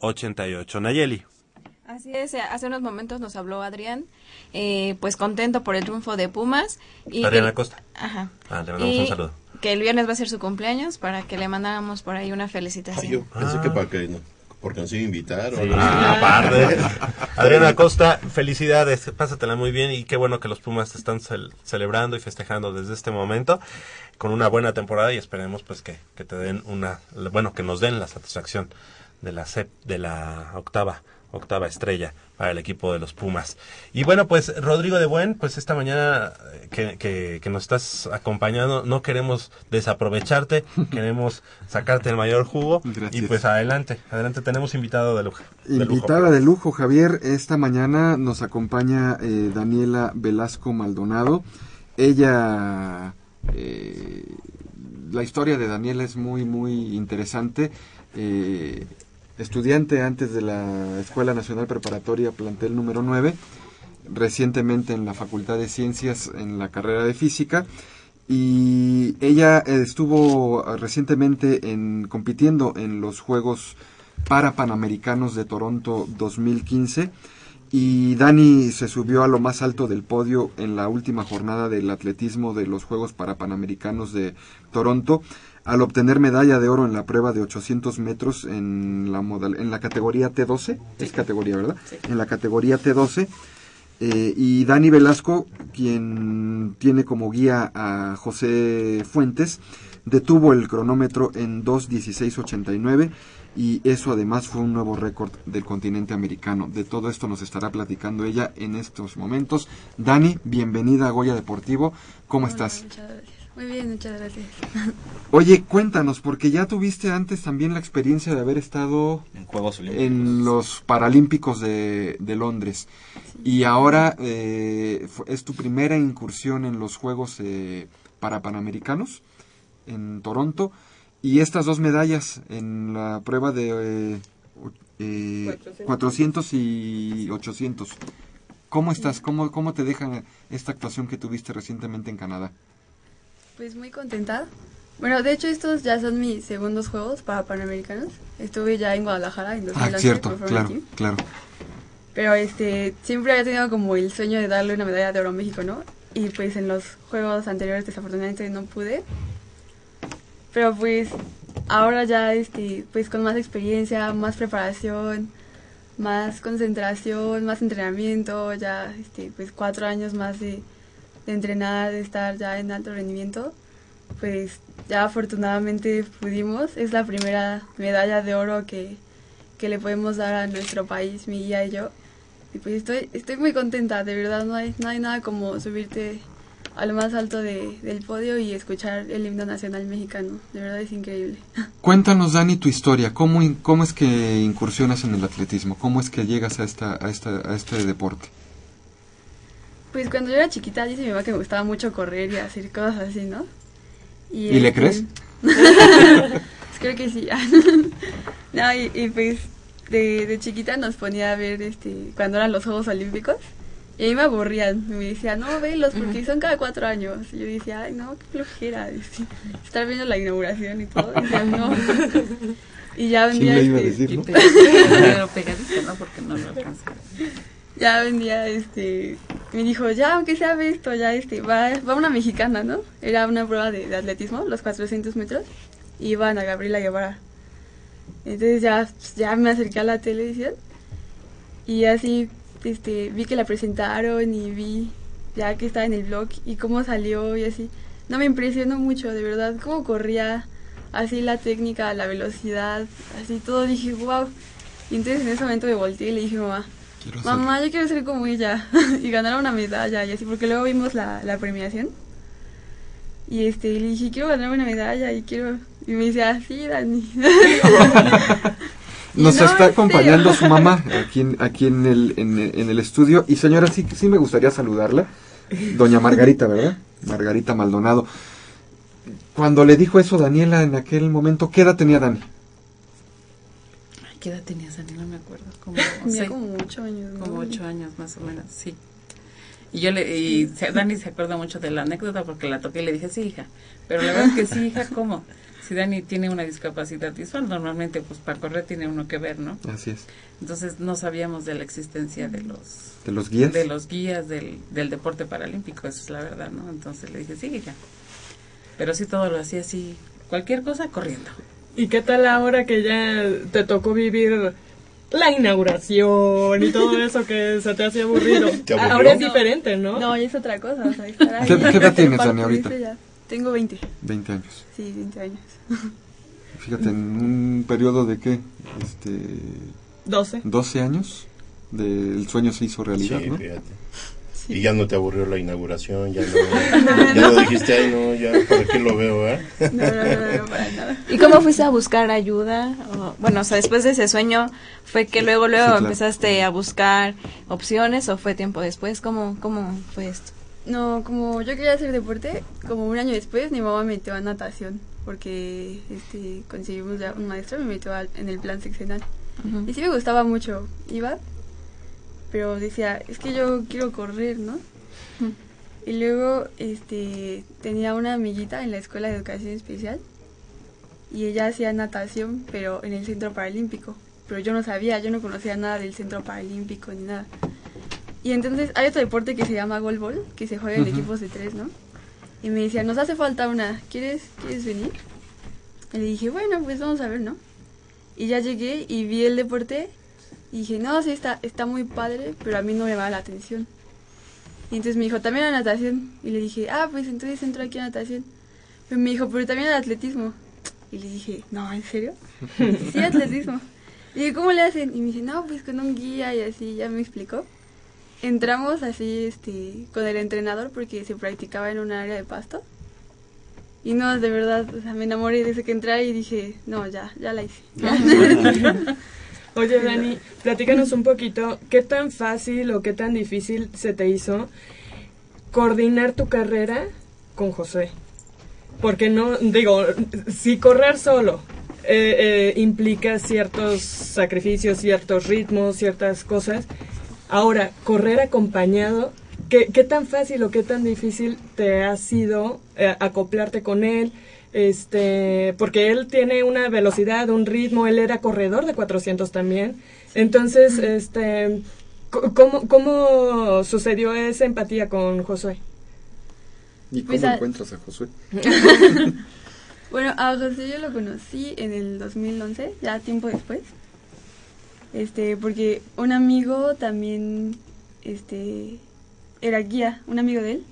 88. Nayeli. Así es, hace unos momentos nos habló Adrián, eh, pues contento por el triunfo de Pumas. Y Adriana que- Costa. Ajá. Ah, le mandamos Y un saludo. Que el viernes va a ser su cumpleaños para que le mandáramos por ahí una felicitación. Ay, yo pensé que para que no, porque nos iba a invitar. algo Ah, aparte. Adriana Costa, felicidades, pásatela muy bien y qué bueno que los Pumas te están cel- celebrando y festejando desde este momento con una buena temporada y esperemos pues que, que te den una, bueno, que nos den la satisfacción de la sep- de la octava octava estrella para el equipo de los Pumas. Y bueno, pues Rodrigo de Buen, pues esta mañana eh, que, que, que nos estás acompañando, no queremos desaprovecharte, queremos sacarte el mayor jugo. Gracias. Y pues adelante, adelante, tenemos invitado de lujo. de lujo. Invitada de lujo, Javier. Esta mañana nos acompaña eh, Daniela Velasco Maldonado. Ella, eh, la historia de Daniela es muy, muy interesante. Eh, estudiante antes de la Escuela Nacional Preparatoria, plantel número 9, recientemente en la Facultad de Ciencias en la carrera de Física. Y ella estuvo eh, recientemente en, compitiendo en los Juegos para Panamericanos de Toronto 2015 Y Dani se subió a lo más alto del podio en la última jornada del atletismo de los Juegos Parapanamericanos de Toronto al obtener medalla de oro en la prueba de 800 metros en la, modal, en la categoría T12. Es categoría, ¿verdad? En la categoría T12. Eh, y Dani Velasco, quien tiene como guía a José Fuentes, detuvo el cronómetro en 2.16.89 y eso además fue un nuevo récord del continente americano. De todo esto nos estará platicando ella en estos momentos. Dani, bienvenida a Goya Deportivo. ¿Cómo Hola, estás? Muchas gracias. Muy bien, muchas gracias. Oye, cuéntanos, porque ya tuviste antes también la experiencia de haber estado En Juegos Olímpicos. en los Paralímpicos de, de Londres. Y ahora eh, es tu primera incursión en los Juegos eh, Parapanamericanos en Toronto. Y estas dos medallas en la prueba de eh, o- eh, 400 y 800. ¿Cómo estás? ¿Cómo, ¿Cómo te deja esta actuación que tuviste recientemente en Canadá? Pues muy contenta. Bueno, de hecho estos ya son mis segundos juegos para Panamericanos. Estuve ya en Guadalajara en 2011 Ah, cierto, Team. claro. Pero este, siempre había tenido como el sueño de darle una medalla de oro a México, ¿no? Y pues en los juegos anteriores desafortunadamente no pude. Pero pues ahora ya este, pues con más experiencia, más preparación, más concentración, más entrenamiento, ya este, pues cuatro años más de, de entrenar, de estar ya en alto rendimiento, pues ya afortunadamente pudimos. Es la primera medalla de oro que, que le podemos dar a nuestro país, mi guía y yo. Y pues estoy, estoy muy contenta, de verdad no hay, no hay nada como subirte a lo más alto de- del podio y escuchar el himno nacional mexicano. De verdad es increíble. Cuéntanos, Dani, tu historia. ¿Cómo, ¿Cómo es que incursionas en el atletismo? ¿Cómo es que llegas a, esta, a, esta, a este deporte? Pues cuando yo era chiquita dice mi mamá que me gustaba mucho correr y hacer cosas así, ¿no? ¿Y le este, crees? Creo que sí. no, y, y pues de, de chiquita nos ponía a ver este cuando eran los Juegos Olímpicos y a mí me aburrían. Me decía, no, velos porque son cada cuatro años. Y yo decía, ay, no, qué flojera. estar viendo la inauguración y todo. Y decía, no. Y ya un ¿Quién día. le iba a este, decir, no? Pero pegadito, ¿no? Porque no lo alcanza. Ya vendía este me dijo ya aunque sea esto ya este va, va una mexicana no era una prueba de, atletismo los 400 metros y iban a Gabriela Guevara. Entonces ya ya me acerqué a la televisión y así este vi que la presentaron y vi ya que estaba en el blog y cómo salió y así. No me impresionó mucho de verdad cómo corría así la técnica la velocidad así todo. Dije wow y entonces en ese momento me volteé y le dije mamá Quiero Mamá, yo quiero ser como ella y ganar una medalla y así, porque luego vimos la, la premiación y este le dije, quiero ganar una medalla y quiero... Y me dice, ah, sí, Dani. Nos No, está acompañando su mamá aquí en, aquí en, el, en, el- en el estudio. Y señora, sí, sí me gustaría saludarla. Doña Margarita, ¿verdad? Margarita Maldonado. Cuando le dijo eso Daniela en aquel momento, ¿qué edad tenía Dani? ¿Qué edad tenías, Dani? Como, como ocho años. ¿no? como ocho años más o menos, sí. Y yo le, y Dani se acuerda mucho de la anécdota porque la toqué y le dije, sí, hija. Pero la verdad es que sí, hija, ¿cómo? Si Dani tiene una discapacidad visual, normalmente pues para correr tiene uno que ver, ¿no? Así es. Entonces no sabíamos de la existencia de los ¿De los guías? de los guías del, del deporte paralímpico, eso es la verdad, ¿no? Entonces le dije, sí, hija. Pero sí todo lo hacía así, cualquier cosa corriendo. ¿Y qué tal ahora que ya te tocó vivir la inauguración y todo eso que se te hacía aburrido? ¿Te? Ahora es No. diferente, ¿no? No, es otra cosa. O sea, estar ahí, ¿Qué- qué edad tienes, Dani, ahorita? ya. Tengo 20. 20 años. Sí, 20 años. Fíjate, en un periodo de qué? Este, 12. 12 años. del sueño se hizo realidad, Sí, ¿no? fíjate. Y ya no te aburrió la inauguración, ya no, ya no dijiste, ay no, ya para qué lo veo, ¿eh? ¿Y cómo fuiste a buscar ayuda? O, bueno, o sea, después de ese sueño, ¿fue que luego, luego claro. empezaste a buscar opciones o fue tiempo después? ¿Cómo, cómo fue esto? No, como yo quería hacer deporte, como un año después mi mamá me metió a natación porque este conseguimos ya un maestro me metió al- en el plan seccional. Y sí me gustaba mucho, iba, pero decía, es que yo quiero correr, ¿no? Y luego este tenía una amiguita en la escuela de educación especial y ella hacía natación, pero en el centro paralímpico. Pero yo no sabía, yo no conocía nada del centro paralímpico ni nada. Y entonces hay otro deporte que se llama golbol, que se juega en Ujú. equipos de tres, ¿no? Y me decía, nos hace falta una, ¿quieres, ¿quieres venir? Y le dije, bueno, pues vamos a ver, ¿no? Y ya llegué y vi el deporte y dije, no, sí, está, está muy padre, pero a mí no me va la atención. Y entonces me dijo, también a natación. Y le dije, ah, pues entonces entro aquí a natación. Pero me dijo, pero también al atletismo. Y le dije, no, ¿en serio? sí, atletismo. Y dije, ¿cómo le hacen? Y me dice, no, pues con un guía y así, ya me explicó. Entramos así, este, con el entrenador porque se practicaba en un área de pasto. Y no, de verdad, o sea, me enamoré desde que entré y dije, no, ya, ya la hice. Oye, Dani, platícanos un poquito, ¿qué tan fácil o qué tan difícil se te hizo coordinar tu carrera con José? Porque no, digo, si correr solo eh, eh, implica ciertos sacrificios, ciertos ritmos, ciertas cosas, ahora, correr acompañado, ¿qué, qué tan fácil o qué tan difícil te ha sido eh, acoplarte con él? Este, porque él tiene una velocidad, un ritmo, él era corredor de 400 también. Entonces, este, ¿cómo, cómo sucedió esa empatía con Josué? ¿Y Pues cómo a- encuentras a Josué? Bueno, a José yo lo conocí en el 2011, ya tiempo después. Este, porque un amigo también, este, era guía, un amigo de él.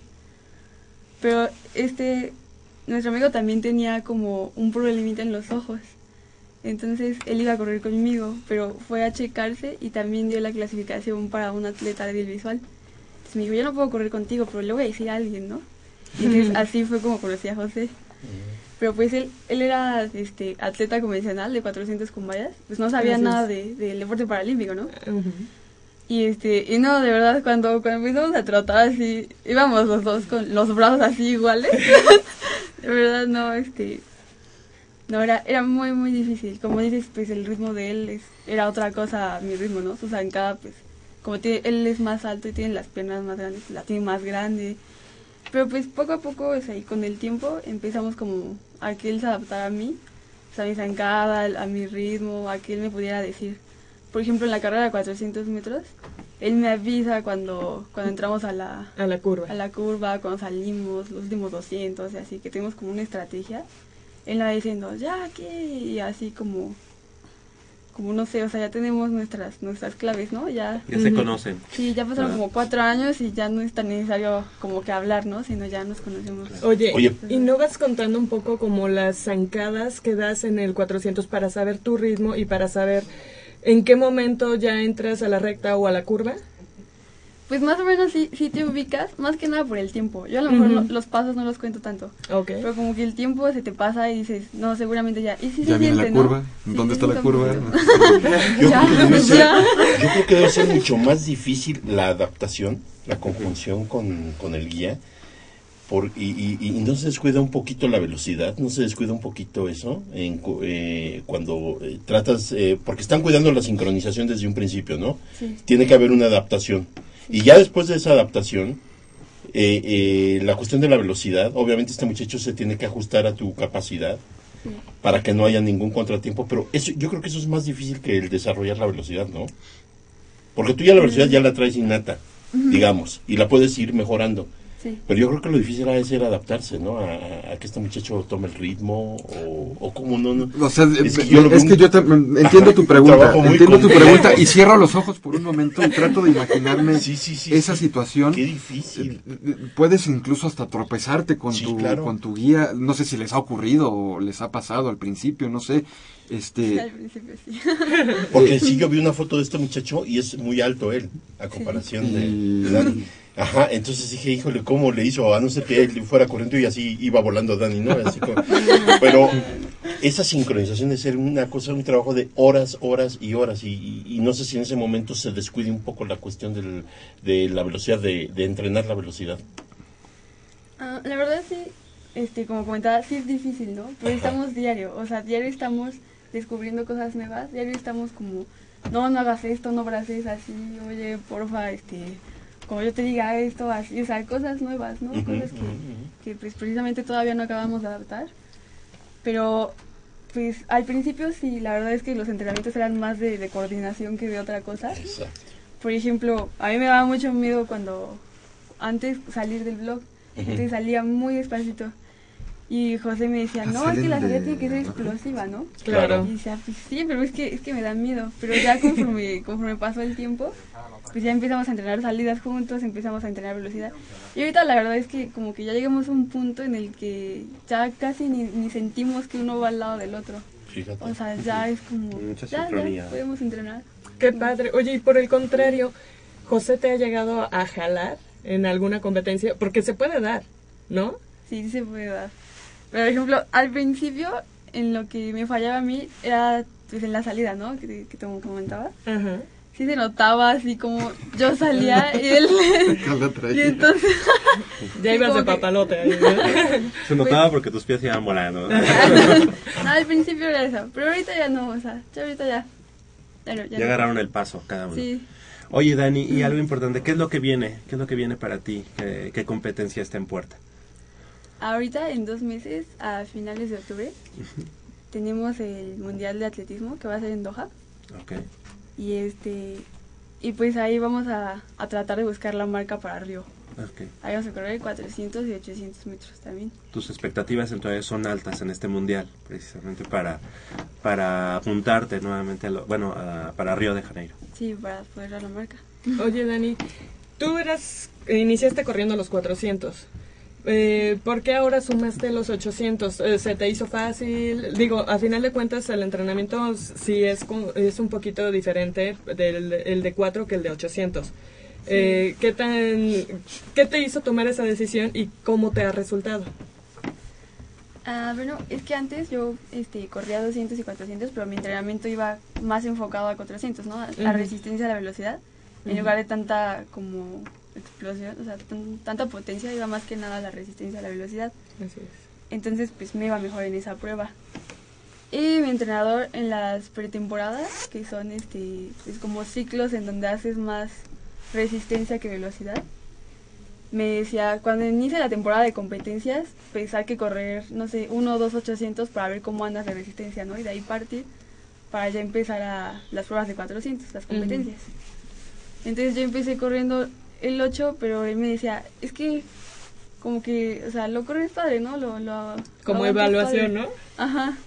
Pero este, nuestro amigo también tenía como un problemita en los ojos. Entonces él iba a correr conmigo, pero fue a checarse y también dio la clasificación para un atleta débil visual. Entonces me dijo, yo no puedo correr contigo, pero le voy a decir a alguien, ¿no? Y entonces así fue como conocí a José. Pero pues él, él era este, atleta convencional de 400 con vallas, pues no sabía nada de, del deporte paralímpico, ¿no? Y este, y no, de verdad, cuando, cuando empezamos a trotar así, íbamos los dos con los brazos así iguales. de verdad, no, este, no, era, era muy, muy difícil. Como dices, pues el ritmo de él es, era otra cosa mi ritmo, ¿no? Su zancada, pues, como tiene, él es más alto y tiene las piernas más grandes, la tiene más grande. Pero pues poco a poco, o sea, y con el tiempo empezamos como a que él se adaptara a mí, o sea, a mi zancada, a mi ritmo, a que él me pudiera decir. Por ejemplo, en la carrera de 400 metros, él me avisa cuando, cuando entramos a la, A la curva. a la curva, cuando salimos, los últimos 200, y así que tenemos como una estrategia. Él me va diciendo, ya, aquí, y así como, como no sé, o sea, ya tenemos nuestras, nuestras claves, ¿no? Ya, Ya se conocen. Sí, ya pasaron Ah. como cuatro años y ya no es tan necesario como que hablar, ¿no? Sino ya nos conocemos. Oye, Oye. ¿y no vas contando un poco como las zancadas que das en el 400 para saber tu ritmo y para saber en qué momento ya entras a la recta o a la curva? Pues más o menos sí, sí te ubicas, más que nada por el tiempo. Yo a lo mejor Ujú. lo- los pasos no los cuento tanto. Ok. Pero como que el tiempo se te pasa y dices, no, seguramente ya. Y sí Ya se viene la curva. Sí, ¿Dónde se está la curva? Yo, Ya, creo que ser, ya. yo creo que debe ser mucho más difícil la adaptación, la conjunción con, con el guía. Por, y, y- y no se descuida un poquito la velocidad, no se descuida un poquito eso en, eh, cuando eh, tratas, eh, porque están cuidando la sincronización desde un principio, ¿no? Sí. Tiene que haber una adaptación. Y ya después de esa adaptación, eh, eh, la cuestión de la velocidad, obviamente este muchacho se tiene que ajustar a tu capacidad Sí. para que no haya ningún contratiempo, pero eso yo creo que eso es más difícil que el desarrollar la velocidad, ¿no? Porque tú ya la velocidad ya la traes innata, digamos, y la puedes ir mejorando. Sí. Pero yo creo que lo difícil es ser adaptarse, ¿no? A, a que este muchacho tome el ritmo o, o como no, no. O sea, es que es yo, que te- entiendo tu un pregunta, entiendo tu pregunta y cierro los ojos por un momento y trato de imaginarme Sí, sí, sí, esa sí. situación. Qué difícil. Eh, Puedes incluso hasta tropezarte con Sí, tu claro. con tu guía, no sé si les ha ocurrido o les ha pasado al principio, no sé. Este Al principio sí. Porque sí, yo vi una foto de este muchacho y es muy alto él, a comparación de, de Dani. Ajá, entonces dije, híjole, ¿cómo le hizo? A no ser que él fuera corriendo y así iba volando Dani, ¿no? Así como- pero esa sincronización de ser una cosa, un trabajo de horas, horas y horas. Y, y- y no sé si en ese momento se descuide un poco la cuestión del, de la velocidad, de, de entrenar la velocidad. Ah, la verdad sí, este, como comentaba, sí es difícil, ¿no? Pero estamos diario, o sea, diario estamos descubriendo cosas nuevas, diario estamos como, no, no hagas esto, no braces así, oye, porfa, este, como yo te diga esto, así, o sea, cosas nuevas, ¿no? Ujú, Cosas que, ujú, ujú. que pues precisamente todavía no acabamos de adaptar. Pero pues al principio sí, la verdad es que los entrenamientos eran más de, de coordinación que de otra cosa. Exacto. por ejemplo, a mí me daba mucho miedo cuando antes salir del blog, Ujú. entonces salía muy despacito. Y José me decía, no, es que la salida tiene que ser explosiva, ¿no? Claro. Y decía, pues sí, pero es que, es que me da miedo. Pero ya conforme, conforme pasó el tiempo, pues ya empezamos a entrenar salidas juntos, empezamos a entrenar velocidad. Y ahorita la verdad es que como que ya llegamos a un punto en el que ya casi ni, ni sentimos que uno va al lado del otro. Fíjate. O sea, ya es como, Mucha ya, sincronía. ya podemos entrenar. Qué padre. Oye, y por el contrario, José te ha llegado a jalar en alguna competencia, porque se puede dar, ¿no? Sí, sí se puede dar. Por ejemplo, al principio, en lo que me fallaba a mí, era pues en la salida, ¿no? Que, te- que te comentaba. Ajá. Sí se notaba así como yo salía y él... Y entonces... Ya ibas de papalote ahí, ¿no? Se notaba porque tus pies iban volando. No, al principio era eso, pero ahorita ya no, o sea, ya ahorita ya... Ya, no, ya Ya no. agarraron el paso cada uno. Sí. Oye, Dani, y algo importante, ¿qué es lo que viene? ¿Qué es lo que viene para ti? ¿Qué, qué competencia está en puerta? Ahorita, en dos meses, a finales de octubre, tenemos el Mundial de Atletismo que va a ser en Doha. Ok. Y este y pues ahí vamos a, a tratar de buscar la marca para Río. ok. Ahí vamos a correr 400 y 800 metros también. Tus expectativas entonces son altas en este mundial, precisamente para, para apuntarte nuevamente, a lo- bueno, a- para Río de Janeiro. Sí, para poder dar la marca. Oye, Dani, tú eras, iniciaste corriendo los 400. Eh, ¿Por qué ahora sumaste los 800? Eh, ¿Se te hizo fácil? Digo, a final de cuentas el entrenamiento sí es, es un poquito diferente del el de 4 que el de 800. Eh, ¿qué, tan, ¿Qué te hizo tomar esa decisión y cómo te ha resultado? Ah, bueno, es que antes yo este, corría 200 y 400, pero mi entrenamiento iba más enfocado a 400, ¿no? A la resistencia a la velocidad. En lugar de tanta como explosión, o sea, tan- tanta potencia, iba más que nada a la resistencia a la velocidad. Así es. Entonces, pues me iba mejor en esa prueba. Y mi entrenador en las pretemporadas, que son este, pues como ciclos en donde haces más resistencia que velocidad, me decía, cuando inicia la temporada de competencias, pues hay que correr, no sé, uno, dos, ochocientos para ver cómo andas de resistencia, ¿no? Y de ahí partir para ya empezar a las pruebas de 400, las competencias. Entonces yo empecé corriendo el 8, pero él me decía, es que como que, o sea, lo corres padre, ¿no? Lo, lo, Como evaluación, padre". ¿no? Ajá.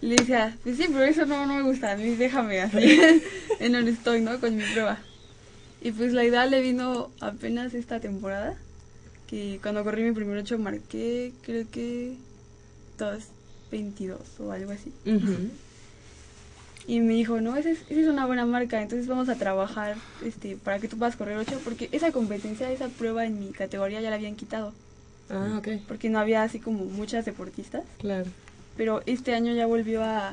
Le decía, pues sí, pero eso no, no me gusta, a mí déjame así, en donde estoy, ¿no? Con mi prueba. Y pues la idea le vino apenas esta temporada, que cuando corrí mi primer 8 marqué, creo que 2.22 o algo así. Y me dijo, no, esa es, esa es una buena marca, entonces vamos a trabajar este, para que tú puedas correr 8, porque esa competencia, esa prueba en mi categoría ya la habían quitado. Ah, ok. Porque no había así como muchas deportistas. Claro. Pero este año ya volvió a,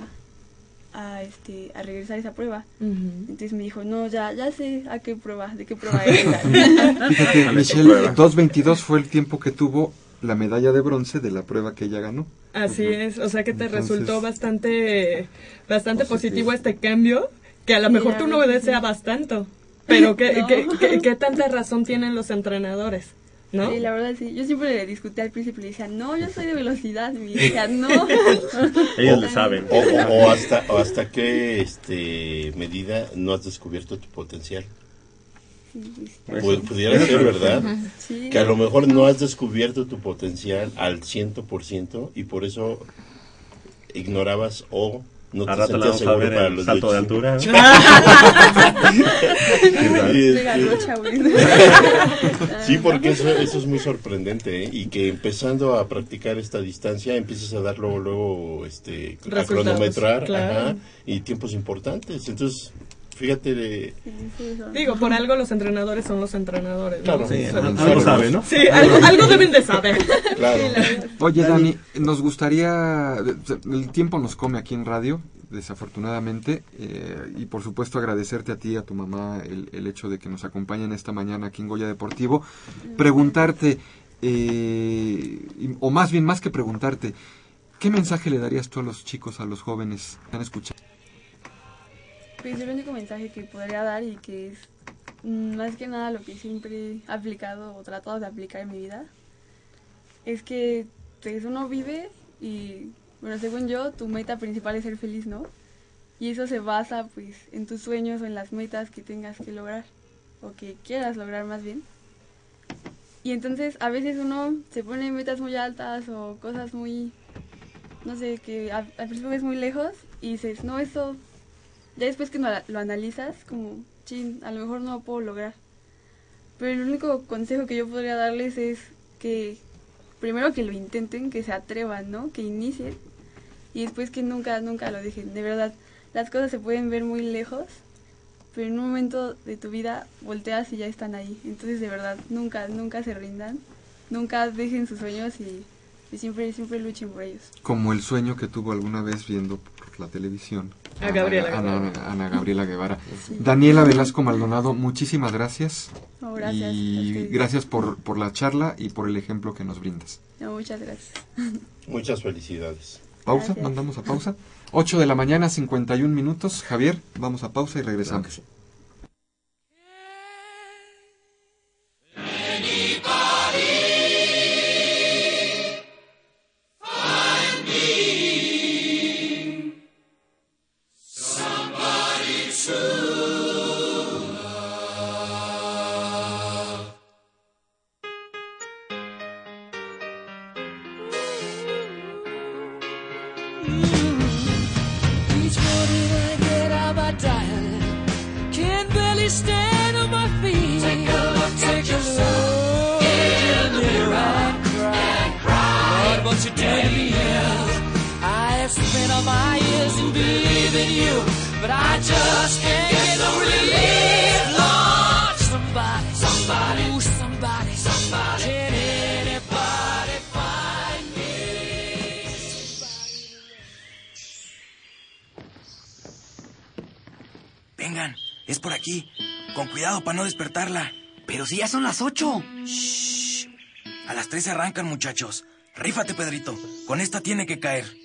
a, este, a regresar esa prueba. Entonces me dijo, no, ya, ya sé a qué prueba, de qué prueba es. Fíjate, Michelle, 2.22 fue el tiempo que tuvo la medalla de bronce de la prueba que ella ganó. Así es, o sea que te Entonces- resultó bastante bastante positivo. este cambio, que a lo mejor tú no sí. bastante, pero ¿qué, No. qué, qué- qué tanta razón tienen los entrenadores? ¿No? Sí, la verdad sí. Yo siempre le discutí al principio y le decía, no, yo soy de velocidad. Y me decía, no. Ellos le saben. O, o- o hasta, o hasta qué este, medida no has descubierto tu potencial. Pu- pudiera ser, ¿verdad? Sí. Que a lo mejor no has descubierto tu potencial al ciento por ciento y por eso ignorabas o no te rato la sentías a seguro ver para los salto de 800. altura. Sí, porque eso, eso es muy sorprendente ¿eh? y que empezando a practicar esta distancia empiezas a dar luego, luego este, a Resultados, cronometrar claro. ajá, y tiempos importantes. Entonces, fíjate de... Digo, por algo los entrenadores son los entrenadores. ¿no? Claro. Sí, algo saben, ¿no? Sí, algo, algo deben de saber. Claro. Oye, Dani, nos gustaría, el tiempo nos come aquí en radio, desafortunadamente, eh, y por supuesto agradecerte a ti y a tu mamá el, el hecho de que nos acompañen esta mañana aquí en Goya Deportivo, preguntarte, eh, y- o más bien más que preguntarte, ¿qué mensaje le darías tú a los chicos, a los jóvenes que han escuchado? Pues el único mensaje que podría dar y que es mm, más que nada lo que siempre he aplicado o tratado de aplicar en mi vida es que pues uno vive y bueno según yo tu meta principal es ser feliz no y eso se basa pues en tus sueños o en las metas que tengas que lograr o que quieras lograr más bien. Y entonces a veces uno se pone metas muy altas o cosas muy, no sé, que al principio ves muy lejos y dices, no, eso, ya después que lo analizas, como, chin, a lo mejor no lo puedo lograr. Pero el único consejo que yo podría darles es que primero que lo intenten, que se atrevan, ¿no? Que inicien y después que nunca, nunca lo dejen. De verdad, las cosas se pueden ver muy lejos, pero en un momento de tu vida volteas y ya están ahí. Entonces, de verdad, nunca, nunca se rindan, nunca dejen sus sueños y, y siempre, siempre luchen por ellos. Como el sueño que tuvo alguna vez viendo por la televisión. A Gabriela Ana, Gabriela Guevara. Sí. Daniela Velasco Maldonado, muchísimas gracias. No, gracias Y gracias por, por la charla y por el ejemplo que nos brindas. No, muchas gracias. Muchas felicidades. Pausa, Gracias. mandamos a pausa. 8 de la mañana, 51 minutos. Javier, vamos a pausa y regresamos. Vengan, es por aquí. Con cuidado para no despertarla. Pero si ya son las ocho. Shh. A las tres arrancan, muchachos. Rífate, Pedrito. Con esta tiene que caer.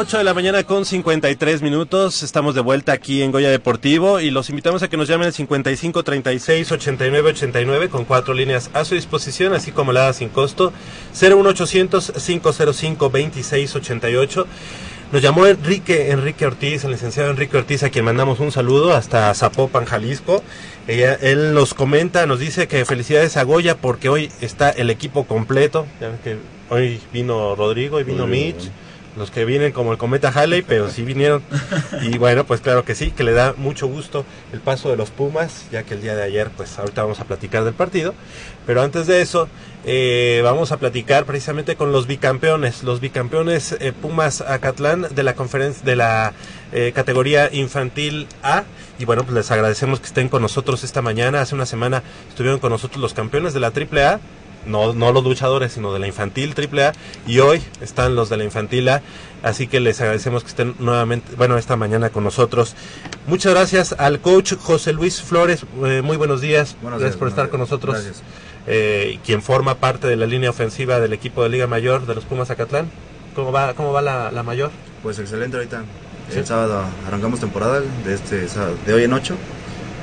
8 de la mañana con 53 minutos. Estamos de vuelta aquí en Goya Deportivo y los invitamos a que nos llamen al 55 36 89 89 con cuatro líneas a su disposición, así como la sin costo 01800 505 26 88. Nos llamó Enrique Enrique Ortiz, el licenciado Enrique Ortiz, a quien mandamos un saludo hasta Zapopan, Jalisco. Ella, él nos comenta, nos dice que felicidades a Goya porque hoy está el equipo completo. Que hoy vino Rodrigo y vino Mitch los que vienen como el cometa Halley, pero sí vinieron. Y bueno, pues claro que sí, que le da mucho gusto el paso de los Pumas, ya que el día de ayer, pues ahorita vamos a platicar del partido. Pero antes de eso, eh, vamos a platicar precisamente con los bicampeones, los bicampeones eh, Pumas Acatlán de la conferencia de la eh, categoría infantil A. Y bueno, pues les agradecemos que estén con nosotros esta mañana. Hace una semana estuvieron con nosotros los campeones de la Triple A no, no los luchadores, sino de la infantil AAA, y hoy están los de la infantil A, así que les agradecemos que estén nuevamente, bueno, esta mañana con nosotros. Muchas gracias al coach José Luis Flores, eh, muy buenos días, Buenos gracias días, por estar con nosotros, Gracias. eh, quien forma parte de la línea ofensiva del equipo de Liga Mayor de los Pumas Acatlán. ¿Cómo va, cómo va la, la mayor? Pues excelente ahorita. Sí. El sábado arrancamos temporada de este de hoy en 8.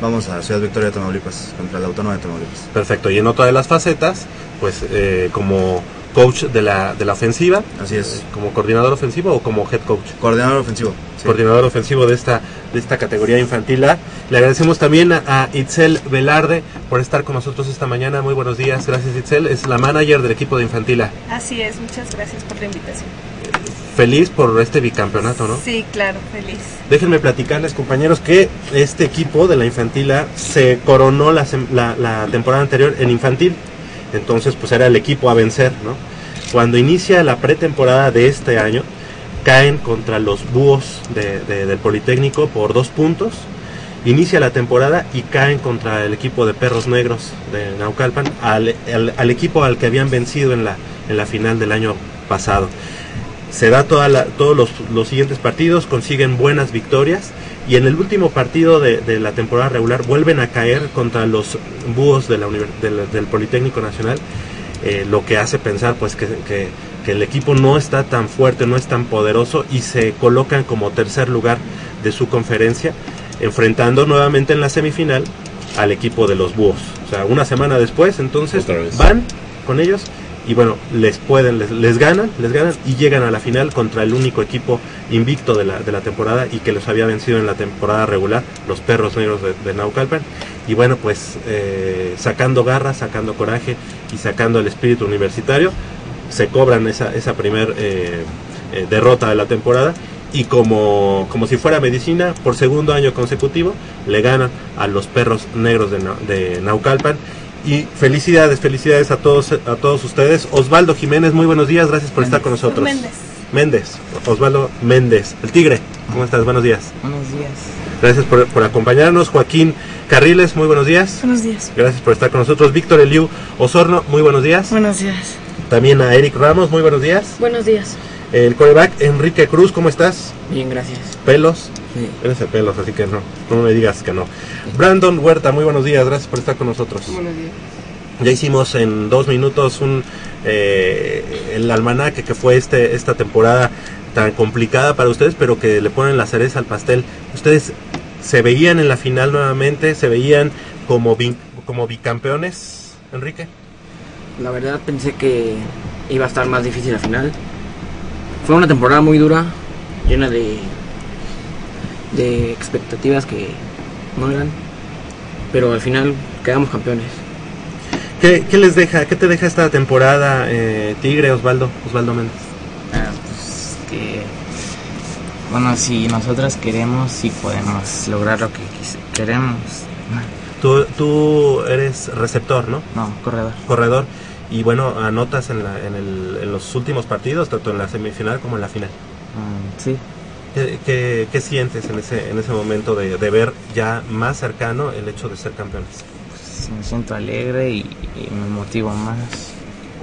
Vamos a Ciudad Victoria, Tamaulipas, contra la Autónoma de Tamaulipas. Perfecto, y en otra de las facetas, pues eh, como coach de la, de la ofensiva. Así es. ¿Como coordinador ofensivo o como head coach? Coordinador ofensivo. sí. Coordinador ofensivo de esta, de esta categoría infantil A. Le agradecemos también a, a Itzel Velarde por estar con nosotros esta mañana. Muy buenos días. Gracias Itzel. Es la manager del equipo de infantil A. Así es, muchas gracias por la invitación. Feliz por este bicampeonato, ¿no? Sí, claro, feliz. Déjenme platicarles, compañeros, que este equipo de la infantil A se coronó la, sem- la- la temporada anterior en infantil. Entonces, pues era el equipo a vencer, ¿no? Cuando inicia la pretemporada de este año, caen contra los búhos de- de- del Politécnico por dos puntos. Inicia la temporada y caen contra el equipo de Perros Negros de Naucalpan, al, al- al equipo al que habían vencido en la, en la final del año pasado se da toda la- todos los, los siguientes partidos, consiguen buenas victorias y en el último partido de, de la temporada regular vuelven a caer contra los búhos de la del Politécnico Nacional, eh, lo que hace pensar pues que, que- que el equipo no está tan fuerte, no es tan poderoso y se colocan como tercer lugar de su conferencia, enfrentando nuevamente en la semifinal al equipo de los búhos. O sea, una semana después, entonces van con ellos y bueno, les pueden, les, les ganan, les ganan y llegan a la final contra el único equipo invicto de la, de la temporada y que los había vencido en la temporada regular, los perros negros de, Naucalpan. Y bueno, pues eh, sacando garra, sacando coraje y sacando el espíritu universitario, se cobran esa, esa primer eh, eh, derrota de la temporada y como, como si fuera medicina, por segundo año consecutivo, le ganan a los perros negros de Naucalpan. Y felicidades, felicidades a todos, a todos ustedes. Osvaldo Jiménez, muy buenos días, gracias por estar con nosotros. Méndez. Méndez, Osvaldo Méndez, el Tigre, ¿cómo estás? Buenos días. Buenos días. Gracias por, por acompañarnos. Joaquín Carriles, muy buenos días. Buenos días. Gracias por estar con nosotros. Víctor Eliu Osorno, muy buenos días. Buenos días. También a Eric Ramos, muy buenos días. Buenos días. El coreback Enrique Cruz, ¿cómo estás? Bien, gracias. Pelos. Sí. Eres de pelos, así que no, no me digas que no. Brandon Huerta, muy buenos días, gracias por estar con nosotros. Buenos días. Ya hicimos en dos minutos un eh, el almanaque que fue este esta temporada tan complicada para ustedes, pero que le ponen la cereza al pastel. Ustedes se veían en la final nuevamente, se veían como bi- como bicampeones, Enrique. La verdad pensé que iba a estar más difícil la final. Fue una temporada muy dura, llena de, de expectativas que no eran. Pero al final quedamos campeones. ¿Qué, qué les deja, qué te deja esta temporada, eh, Tigre, Osvaldo, Osvaldo Méndez? Ah, pues que bueno si nosotros queremos sí podemos lograr lo que queremos Tú, tú eres receptor, ¿no? no corredor Corredor. Y bueno, anotas en, la- en, el- en los últimos partidos, tanto en la semifinal como en la final. Mm, sí ¿Qué, qué- qué sientes en ese, en ese momento de, de ver ya más cercano el hecho de ser campeones? pues, me siento alegre y, y me motivo más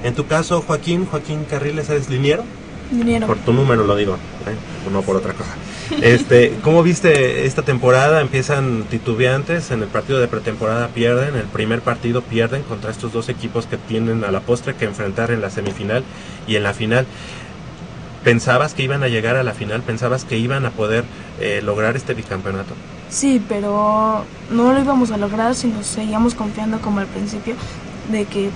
En tu caso, Joaquín, Joaquín Carriles, ¿eres liniero? Liniero. Por tu número lo digo, ¿eh? no por otra cosa. Este, ¿Cómo viste esta temporada? Empiezan titubeantes, en el partido de pretemporada pierden, el primer partido pierden contra estos dos equipos que tienen a la postre que enfrentar en la semifinal y en la final. ¿Pensabas que iban a llegar a la final? ¿Pensabas que iban a poder eh, lograr este bicampeonato? Sí, pero no lo íbamos a lograr si nos seguíamos confiando como al principio de que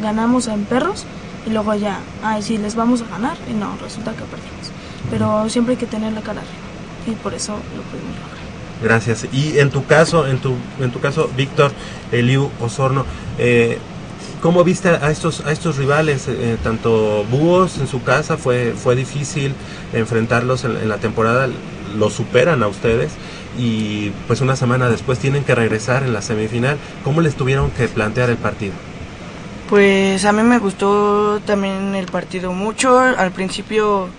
ganamos en perros y luego ya, ay, sí, les vamos a ganar y no, resulta que perdimos. Pero siempre hay que tener la cara arriba y por eso lo pudimos lograr. Gracias. Y en tu caso, en tu, en tu caso, Víctor Eliu Osorno, eh, ¿cómo viste a estos, a estos rivales? Eh, tanto Búhos en su casa fue, fue difícil enfrentarlos en, en la temporada, los superan a ustedes y pues una semana después tienen que regresar en la semifinal. ¿Cómo les tuvieron que plantear el partido? Pues a mí me gustó también el partido mucho. Al principio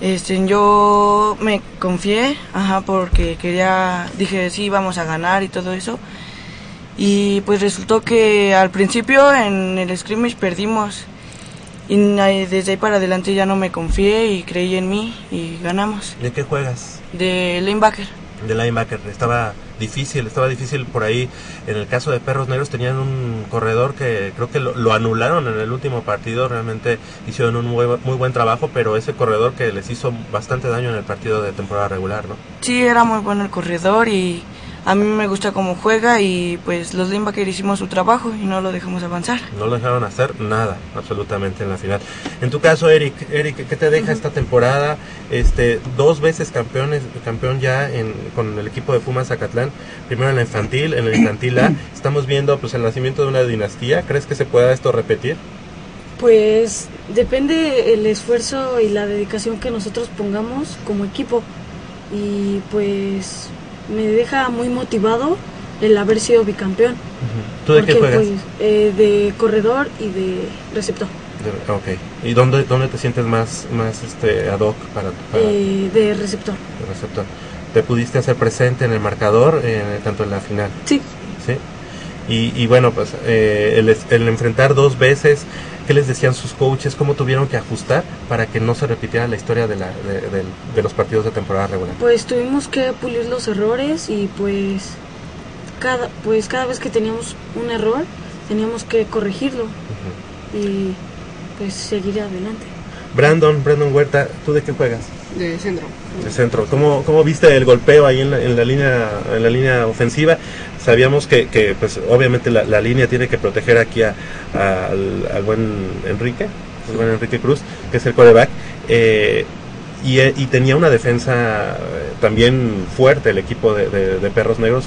este, yo me confié, ajá, porque quería, dije sí, vamos a ganar y todo eso. Y pues resultó que al principio en el scrimmage perdimos. Y desde ahí para adelante ya no me confié y creí en mí y ganamos. ¿De qué juegas? De linebacker. de linebacker. Estaba difícil, estaba difícil por ahí. En el caso de Perros Negros tenían un corredor que creo que lo, lo anularon en el último partido. Realmente hicieron un muy, muy buen trabajo, pero ese corredor que les hizo bastante daño en el partido de temporada regular, ¿no? Sí, era muy bueno el corredor y a mí me gusta cómo juega y pues los linebackers hicimos su trabajo y no lo dejamos avanzar. No lo dejaron hacer nada, absolutamente en la final. En tu caso, Eric, Eric, ¿qué te deja esta temporada? Este, dos veces campeones, campeón ya en, con el equipo de Pumas Zacatlán, primero en la infantil, en el infantil A. Estamos viendo pues el nacimiento de una dinastía. ¿Crees que se pueda esto repetir? Pues depende el esfuerzo y la dedicación que nosotros pongamos como equipo. Y pues me deja muy motivado el haber sido bicampeón. ¿Tú de qué Porque, juegas? pues, eh, de corredor y de receptor. De- Ok. ¿Y dónde, dónde te sientes más, más este, ad hoc para, para Eh, de receptor. el receptor? ¿Te pudiste hacer presente en el marcador, eh, tanto en la final? Sí. Sí. Y, y bueno, pues eh, el, el enfrentar dos veces, ¿qué les decían sus coaches? ¿Cómo tuvieron que ajustar para que no se repitiera la historia de, la, de, del- de los partidos de temporada regular? Pues tuvimos que pulir los errores y pues cada, pues cada vez que teníamos un error teníamos que corregirlo y pues seguir adelante. Brandon, Brandon Huerta, ¿tú de qué juegas? De centro. De centro. ¿Cómo, cómo viste el golpeo ahí en la, en la línea en la línea ofensiva? Sabíamos que, que, pues obviamente la, la línea tiene que proteger aquí a, al, al buen Enrique, al buen Enrique Cruz, que es el coreback. eh, y, eh, y tenía una defensa eh, también fuerte el equipo de, de- Perros Negros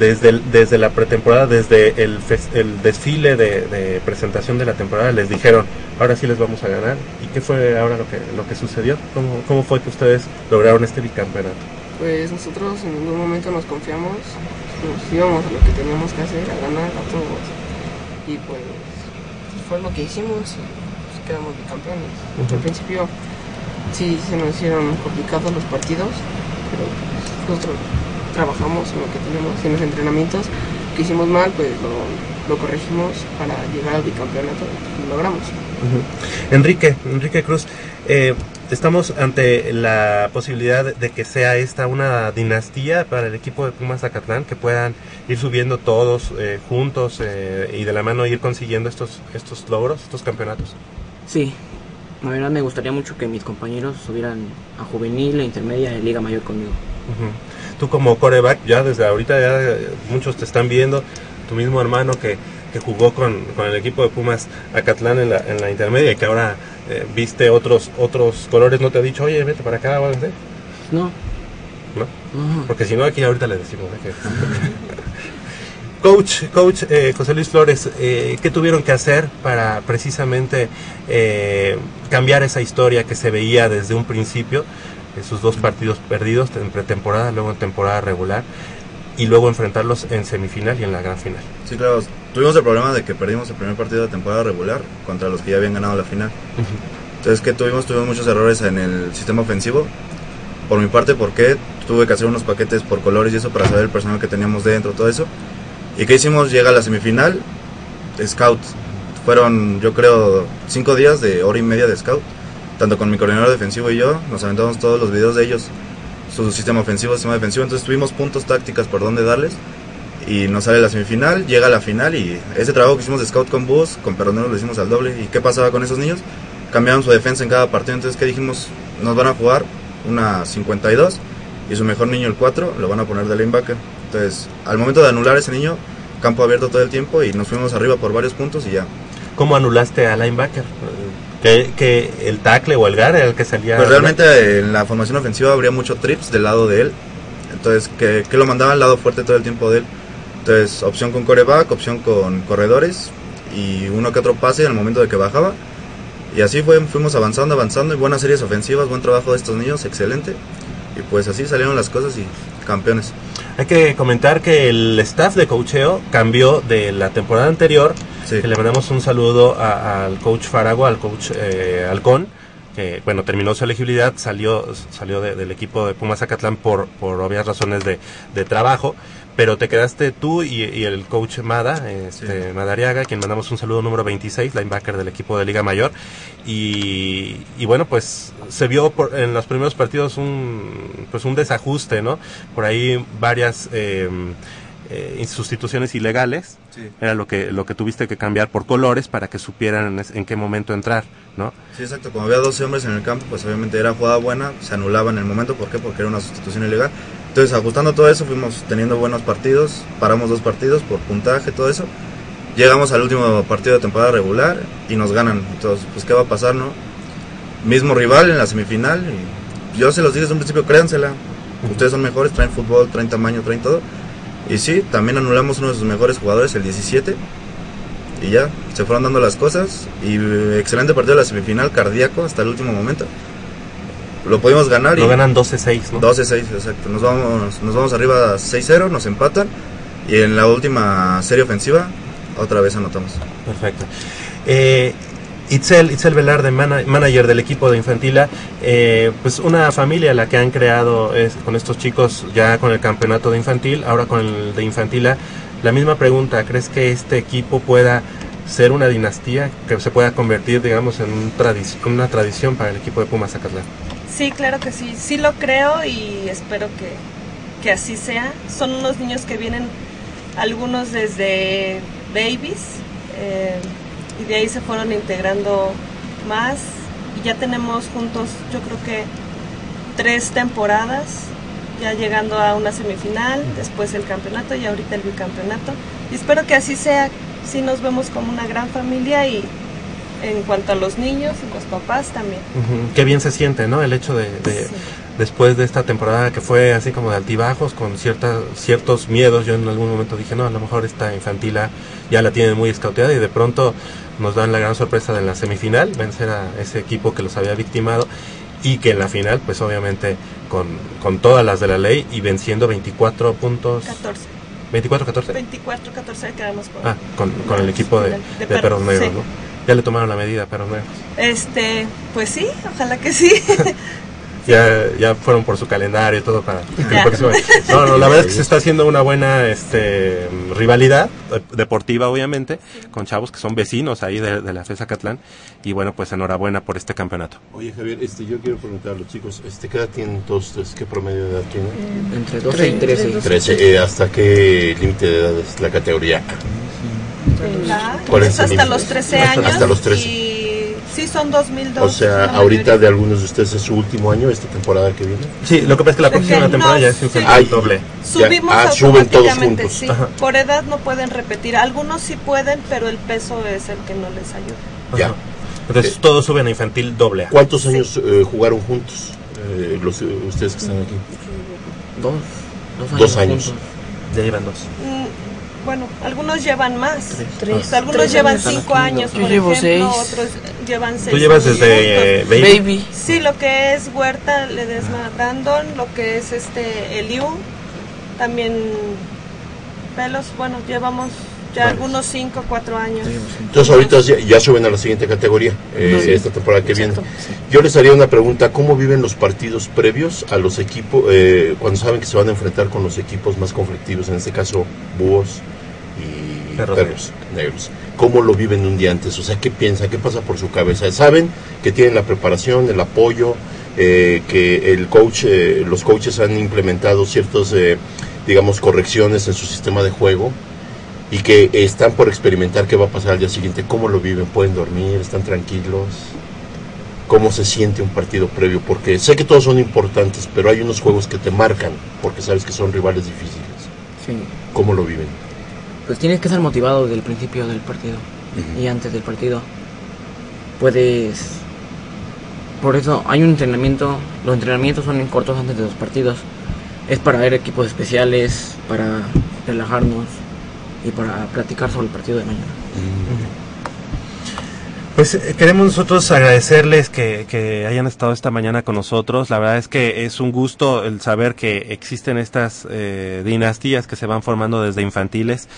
desde, desde la pretemporada, desde el, fes- el desfile de, de presentación de la temporada, les dijeron, ahora sí les vamos a ganar. ¿Y qué fue ahora lo que, lo que sucedió? ¿Cómo, ¿Cómo fue que ustedes lograron este bicampeonato? Pues nosotros en ningún momento nos confiamos, nos íbamos a lo que teníamos que hacer, a ganar a todos. Y pues fue lo que hicimos y pues, quedamos bicampeones. Ujú. Al principio sí se nos hicieron complicados los partidos, pero pues, nosotros trabajamos en lo que tenemos, en los entrenamientos. Que hicimos mal, pues lo, lo corregimos para llegar al bicampeonato y lo logramos. Ujú. Enrique, Enrique Cruz, eh, estamos ante la posibilidad de que sea esta una dinastía para el equipo de Pumas Zacatlán, que puedan ir subiendo todos eh, juntos eh, y de la mano ir consiguiendo estos, estos logros, estos campeonatos. Sí, la verdad me gustaría mucho que mis compañeros subieran a juvenil, a intermedia a liga mayor conmigo. Ujú. Tú como coreback, ya desde ahorita ya eh, muchos te están viendo, tu mismo hermano que, que jugó con, con el equipo de Pumas Acatlán en la, en la intermedia y que ahora eh, viste otros otros colores, ¿no te ha dicho, oye, vete para acá o algo así? No. ¿No? Porque si no, aquí ahorita le decimos. ¿eh? coach, coach eh, José Luis Flores, eh, ¿qué tuvieron que hacer para precisamente cambiar esa historia que se veía desde un principio? Esos dos partidos perdidos en pretemporada, luego en temporada regular y luego enfrentarlos en semifinal y en la gran final. Sí, claro. Tuvimos el problema de que perdimos el primer partido de temporada regular contra los que ya habían ganado la final. Entonces, ¿qué tuvimos? Tuvimos muchos errores en el sistema ofensivo. Por mi parte, ¿por qué? Tuve que hacer unos paquetes por colores y eso para saber el personal que teníamos dentro, todo eso. ¿Y qué hicimos? Llega a la semifinal, scout. Fueron, yo creo, cinco días de hora y media de scout. Tanto con mi coordinador defensivo y yo, nos aventamos todos los videos de ellos. Su sistema ofensivo, sistema defensivo. Entonces tuvimos puntos tácticas por dónde darles y nos sale la semifinal, llega la final y ese trabajo que hicimos de scout con bus, con perroneros lo hicimos al doble. ¿Y qué pasaba con esos niños? Cambiaban su defensa en cada partido, entonces ¿qué dijimos? Nos van a jugar una 52 y su mejor niño el 4 lo van a poner de linebacker. Entonces, al momento de anular a ese niño, campo abierto todo el tiempo y nos fuimos arriba por varios puntos y ya. ¿Cómo anulaste a linebacker? ¿Que, que el tackle o el guard era el que salía? Pues realmente en la formación ofensiva habría mucho trips del lado de él. Entonces, que, que lo mandaba al lado fuerte todo el tiempo de él. Entonces, opción con coreback, opción con corredores y uno que otro pase al momento de que bajaba. Y así fue, fuimos avanzando, avanzando y buenas series ofensivas, buen trabajo de estos niños, excelente. Y pues así salieron las cosas y campeones. Hay que comentar que el staff de coacheo cambió de la temporada anterior. Que le mandamos un saludo a- al coach Faragua, al coach eh, Halcón, que bueno, terminó su elegibilidad, salió, salió de- del equipo de Pumas Zacatlán por, por obvias razones de, de trabajo. Pero te quedaste tú y, y el coach Mada, este, Madariaga, quien mandamos un saludo número 26, linebacker del equipo de Liga Mayor. Y, y bueno, pues se vio por- en los primeros partidos un, pues un desajuste, ¿no? Por ahí varias eh, eh, sustituciones ilegales. Sí. Era lo que, lo que tuviste que cambiar por colores para que supieran en, en qué momento entrar, ¿no? Sí, exacto. Como había 12 hombres en el campo, pues obviamente era jugada buena, se anulaba en el momento. ¿Por qué? Porque era una sustitución ilegal. Entonces, ajustando todo eso, fuimos teniendo buenos partidos, paramos dos partidos por puntaje, todo eso. Llegamos al último partido de temporada regular y nos ganan. Entonces, pues, ¿qué va a pasar, no? Mismo rival en la semifinal. Y yo se los dije desde un principio, créansela. Ustedes son mejores, traen fútbol, traen tamaño, traen todo. Y sí, también anulamos uno de sus mejores jugadores, el 17. Y ya, se fueron dando las cosas. Y excelente partido de la semifinal, cardíaco hasta el último momento. Lo pudimos ganar. Lo y ganan 12-6, ¿no? 12-6, exacto. Nos vamos, nos vamos arriba 6-0, nos empatan. Y en la última serie ofensiva, otra vez anotamos. Perfecto. Eh, Itzel, Itzel Velarde, mana- manager del equipo de Infantila, eh, pues una familia la que han creado es- con estos chicos ya con el campeonato de infantil, ahora con el de Infantila. La misma pregunta, ¿crees que este equipo pueda ser una dinastía, que se pueda convertir, digamos, en un tradici- una tradición para el equipo de Pumas Zacatlán? Sí, claro que sí, sí lo creo y espero que, que así sea. Son unos niños que vienen algunos desde babies eh, y de ahí se fueron integrando más y ya tenemos juntos yo creo que tres temporadas ya llegando a una semifinal, después el campeonato y ahorita el bicampeonato. Y espero que así sea, sí nos vemos como una gran familia y en cuanto a los niños y los papás también. Ujú, Qué bien se siente, ¿no? El hecho de, de- después de esta temporada que fue así como de altibajos, con cierta, ciertos miedos, yo en algún momento dije, no, a lo mejor esta infantila ya la tienen muy escauteada y de pronto nos dan la gran sorpresa de la semifinal, vencer a ese equipo que los había victimado y que en la final, pues obviamente con, con todas las de la ley y venciendo 24 puntos. 14. 24-14. 24, 14 quedamos Ah, con, con el equipo de, De de perros, perros negros, sí. ¿no? Ya le tomaron la medida a perros negros. Este, pues sí, ojalá que sí. ya, ya fueron por su calendario y todo para el próximo año. No, no, la verdad es que se está haciendo una buena este, rivalidad deportiva, obviamente, con chavos que son vecinos ahí de, de la FESA Catlán. Y bueno, pues enhorabuena por este campeonato. Oye Javier, este, yo quiero preguntar a los chicos, este, ¿qué edad tienen todos ustedes? ¿Qué promedio de edad tienen? Entre 12 y 13. 13. eh, ¿Hasta qué límite de edad es la categoría A? Ah, ¿Cuál es es el hasta límite? los 13 Hasta- años. hasta los 13. Y sí, son 2002. O sea, ahorita mayoría. de algunos de ustedes es su último año, esta temporada que viene. Sí, lo que pasa es que la próxima No, temporada ya es sí. infantil Ay, doble. Subimos ah, suben todos juntos. sí. Por edad no pueden repetir. Algunos sí pueden, pero el peso es el que no les ayuda. Ya. Ajá. Entonces todos suben a infantil doble A. ¿Cuántos años eh, jugaron juntos eh, los, eh, ustedes que están aquí? Dos. Dos años. Dos años. Ya llevan dos. Mm, Bueno, algunos llevan más. Tres. O sea, algunos Tres llevan años. cinco años, por llevo ejemplo, seis. otros llevan seis. Tú llevas años desde eh, baby. Sí, lo que es Huerta, Ledesma, Brandon, lo que es este Eliu, también Pelos, bueno, llevamos ya algunos 5, 4 años. Entonces ahorita ya, ya suben a la siguiente categoría, eh, esta temporada que viene. Yo les haría una pregunta, ¿cómo viven los partidos previos a los equipos, eh, cuando saben que se van a enfrentar con los equipos más conflictivos, en este caso búhos y Perros perros, negros? ¿Cómo lo viven un día antes? O sea, ¿qué piensan? ¿Qué pasa por su cabeza? ¿Saben que tienen la preparación, el apoyo, eh, que el coach, eh, los coaches han implementado ciertos, eh, digamos, correcciones en su sistema de juego? Y que están por experimentar qué va a pasar al día siguiente, cómo lo viven, pueden dormir, están tranquilos, cómo se siente un partido previo, porque sé que todos son importantes, pero hay unos juegos que te marcan, porque sabes que son rivales difíciles. Sí. ¿Cómo lo viven? Pues tienes que estar motivado desde el principio del partido y antes del partido. Puedes. Por eso hay un entrenamiento. Los entrenamientos son en cortos antes de los partidos. Es para ver equipos especiales, para relajarnos y para platicar sobre el partido de mañana. Pues eh, queremos nosotros agradecerles que, que hayan estado esta mañana con nosotros. La verdad es que es un gusto el saber que existen estas eh, dinastías que se van formando desde infantiles.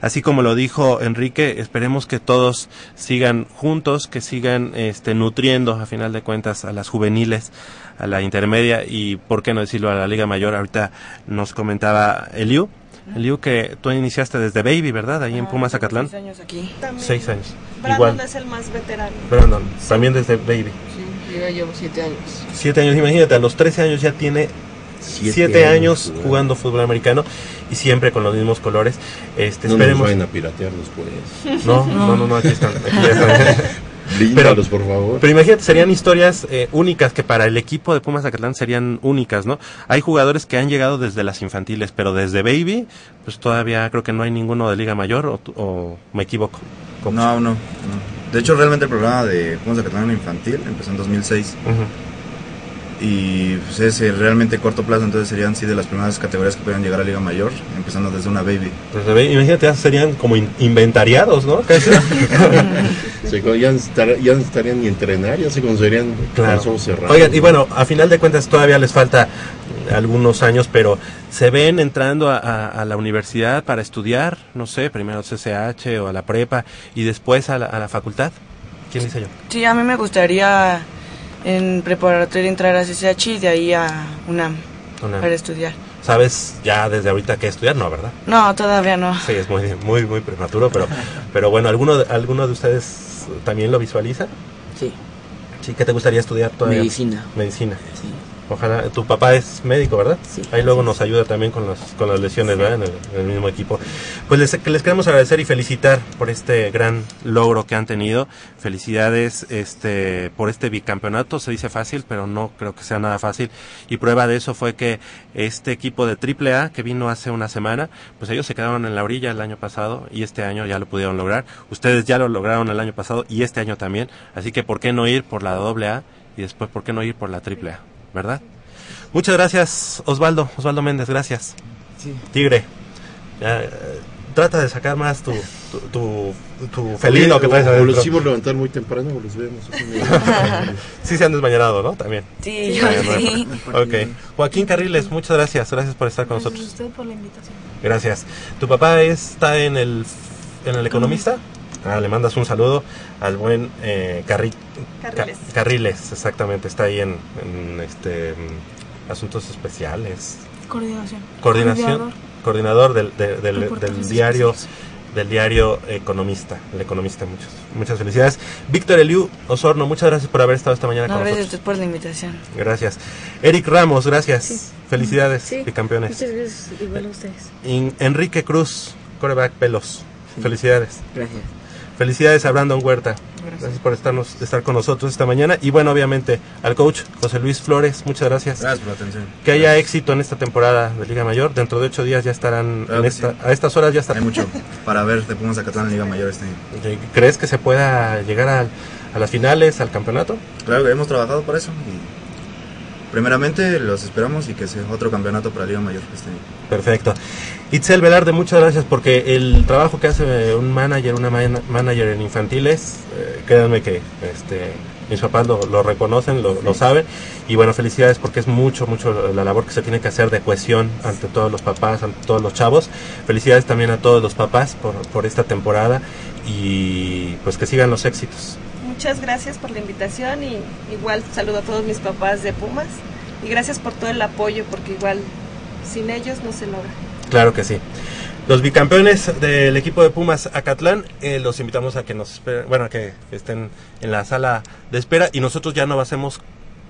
Así como lo dijo Enrique, esperemos que todos sigan juntos, que sigan este, nutriendo a final de cuentas a las juveniles, a la intermedia y, por qué no decirlo, a la Liga Mayor. Ahorita nos comentaba Eliu. Eliu, que tú iniciaste desde Baby, ¿verdad? Ahí en Pumas, Zacatlán. seis años aquí. También. Seis años. Brandon Igual. es el más veterano. Brandon, también desde Baby. Sí, yo ya llevo siete años. Siete años, imagínate, a los 13 años ya tiene Siete siete, años años jugando fútbol americano y siempre con los mismos colores. Este, No nos esperemos. vayan a piratear después. No, no, no, no, aquí están. aquí ya Blíndalos, por favor. Pero imagínate, serían historias eh, únicas que para el equipo de Pumas Zacatlán serían únicas, ¿no? Hay jugadores que han llegado desde las infantiles, pero desde Baby, pues todavía creo que no hay ninguno de Liga Mayor, o, o me equivoco. No, no, no. De hecho, realmente el programa de Pumas Zacatlán infantil empezó en 2006. Y pues es eh, realmente corto plazo, entonces serían sí de las primeras categorías que pueden llegar a Liga Mayor, empezando desde una baby. Desde Baby, imagínate, ya serían como in- inventariados, ¿no? Sí, ya, estar- ya estarían ni entrenar, ya se conocerían con los ojos cerrados. Oigan, y bueno, a final de cuentas todavía les falta algunos años, pero ¿se ven entrando a, a- a la universidad para estudiar? No sé, primero CCH o a la prepa y después a la, a la facultad. ¿Quién dice yo? Sí, a mí me gustaría en preparatoria entrar a CCH y de ahí a UNAM UNAM. para estudiar. ¿Sabes ya desde ahorita qué estudiar? No, ¿verdad? No, todavía no. Sí, es muy, muy, muy prematuro, pero, pero bueno, ¿alguno, de- ¿alguno de ustedes también lo visualiza? Sí. Sí, ¿qué te gustaría estudiar todavía? Medicina. Medicina. Ojalá, tu papá es médico, ¿verdad? Sí. Ahí luego nos ayuda también con, los, con las lesiones, ¿verdad? En el, en el mismo equipo. Pues les, les queremos agradecer y felicitar por este gran logro que han tenido. Felicidades este, por este bicampeonato. Se dice fácil, pero no creo que sea nada fácil. Y prueba de eso fue que este equipo de AAA que vino hace una semana, pues ellos se quedaron en la orilla el año pasado y este año ya lo pudieron lograr. Ustedes ya lo lograron el año pasado y este año también. Así que, ¿por qué no ir por la AA y después, ¿por qué no ir por la AAA? ¿Verdad? Muchas gracias, Osvaldo, Osvaldo Méndez, gracias. Sí. Tigre, ya, eh, trata de sacar más tu, tu, tu, tu felino que traes o, o adentro. los hicimos levantar muy temprano o los vemos. sí se han desmañanado, ¿no? También. Sí, yo sí. Ok. Joaquín Carriles, muchas gracias, gracias por estar con Gracias a nosotros. usted por la invitación. Gracias. ¿Tu papá está en el, en el economista? Ah, le mandas un saludo al buen eh, Carri- Carriles. Ca- Carriles, exactamente, está ahí en, en, este mm, asuntos especiales. Coordinación. Coordinación, coordinador del, de- del- Reportajes del diario del diario Economista, el Economista, muchas, muchas felicidades. Víctor Eliu Osorno, muchas gracias por haber estado esta mañana No, con gracias a nosotros. usted por la invitación. Gracias. Eric Ramos, gracias. Felicidades, Sí. bicampeones. Muchas gracias, igual a ustedes. Enrique Cruz, coreback pelos. Felicidades. Gracias. Felicidades a Brandon Huerta. Gracias, por estarnos, estar con nosotros esta mañana. Y bueno, obviamente al coach José Luis Flores, muchas gracias. Gracias por la atención. Que haya éxito en esta temporada de Liga Mayor. Dentro de ocho días ya estarán, Claro en esta, sí. a estas horas ya estarán. Hay mucho para ver de Pumas Zacatlán en Liga Mayor este año. ¿Crees que se pueda llegar al- a, las finales, al campeonato? Claro que hemos trabajado por eso. Y primeramente los esperamos y que sea otro campeonato para Liga Mayor este año. Perfecto. Itzel Velarde, muchas gracias porque el trabajo que hace un manager, una man- manager en infantiles, eh, créanme que este, mis papás lo, lo reconocen, lo, lo saben. Y bueno, felicidades porque es mucho, mucho la labor que se tiene que hacer de cohesión ante todos los papás, ante todos los chavos. Felicidades también a todos los papás por, por esta temporada y pues que sigan los éxitos. Muchas gracias por la invitación y igual saludo a todos mis papás de Pumas y gracias por todo el apoyo porque igual sin ellos no se logra. Claro que sí. Los bicampeones del equipo de Pumas Acatlán, eh, los invitamos a que nos esperen, bueno, a que estén en la sala de espera y nosotros ya no hacemos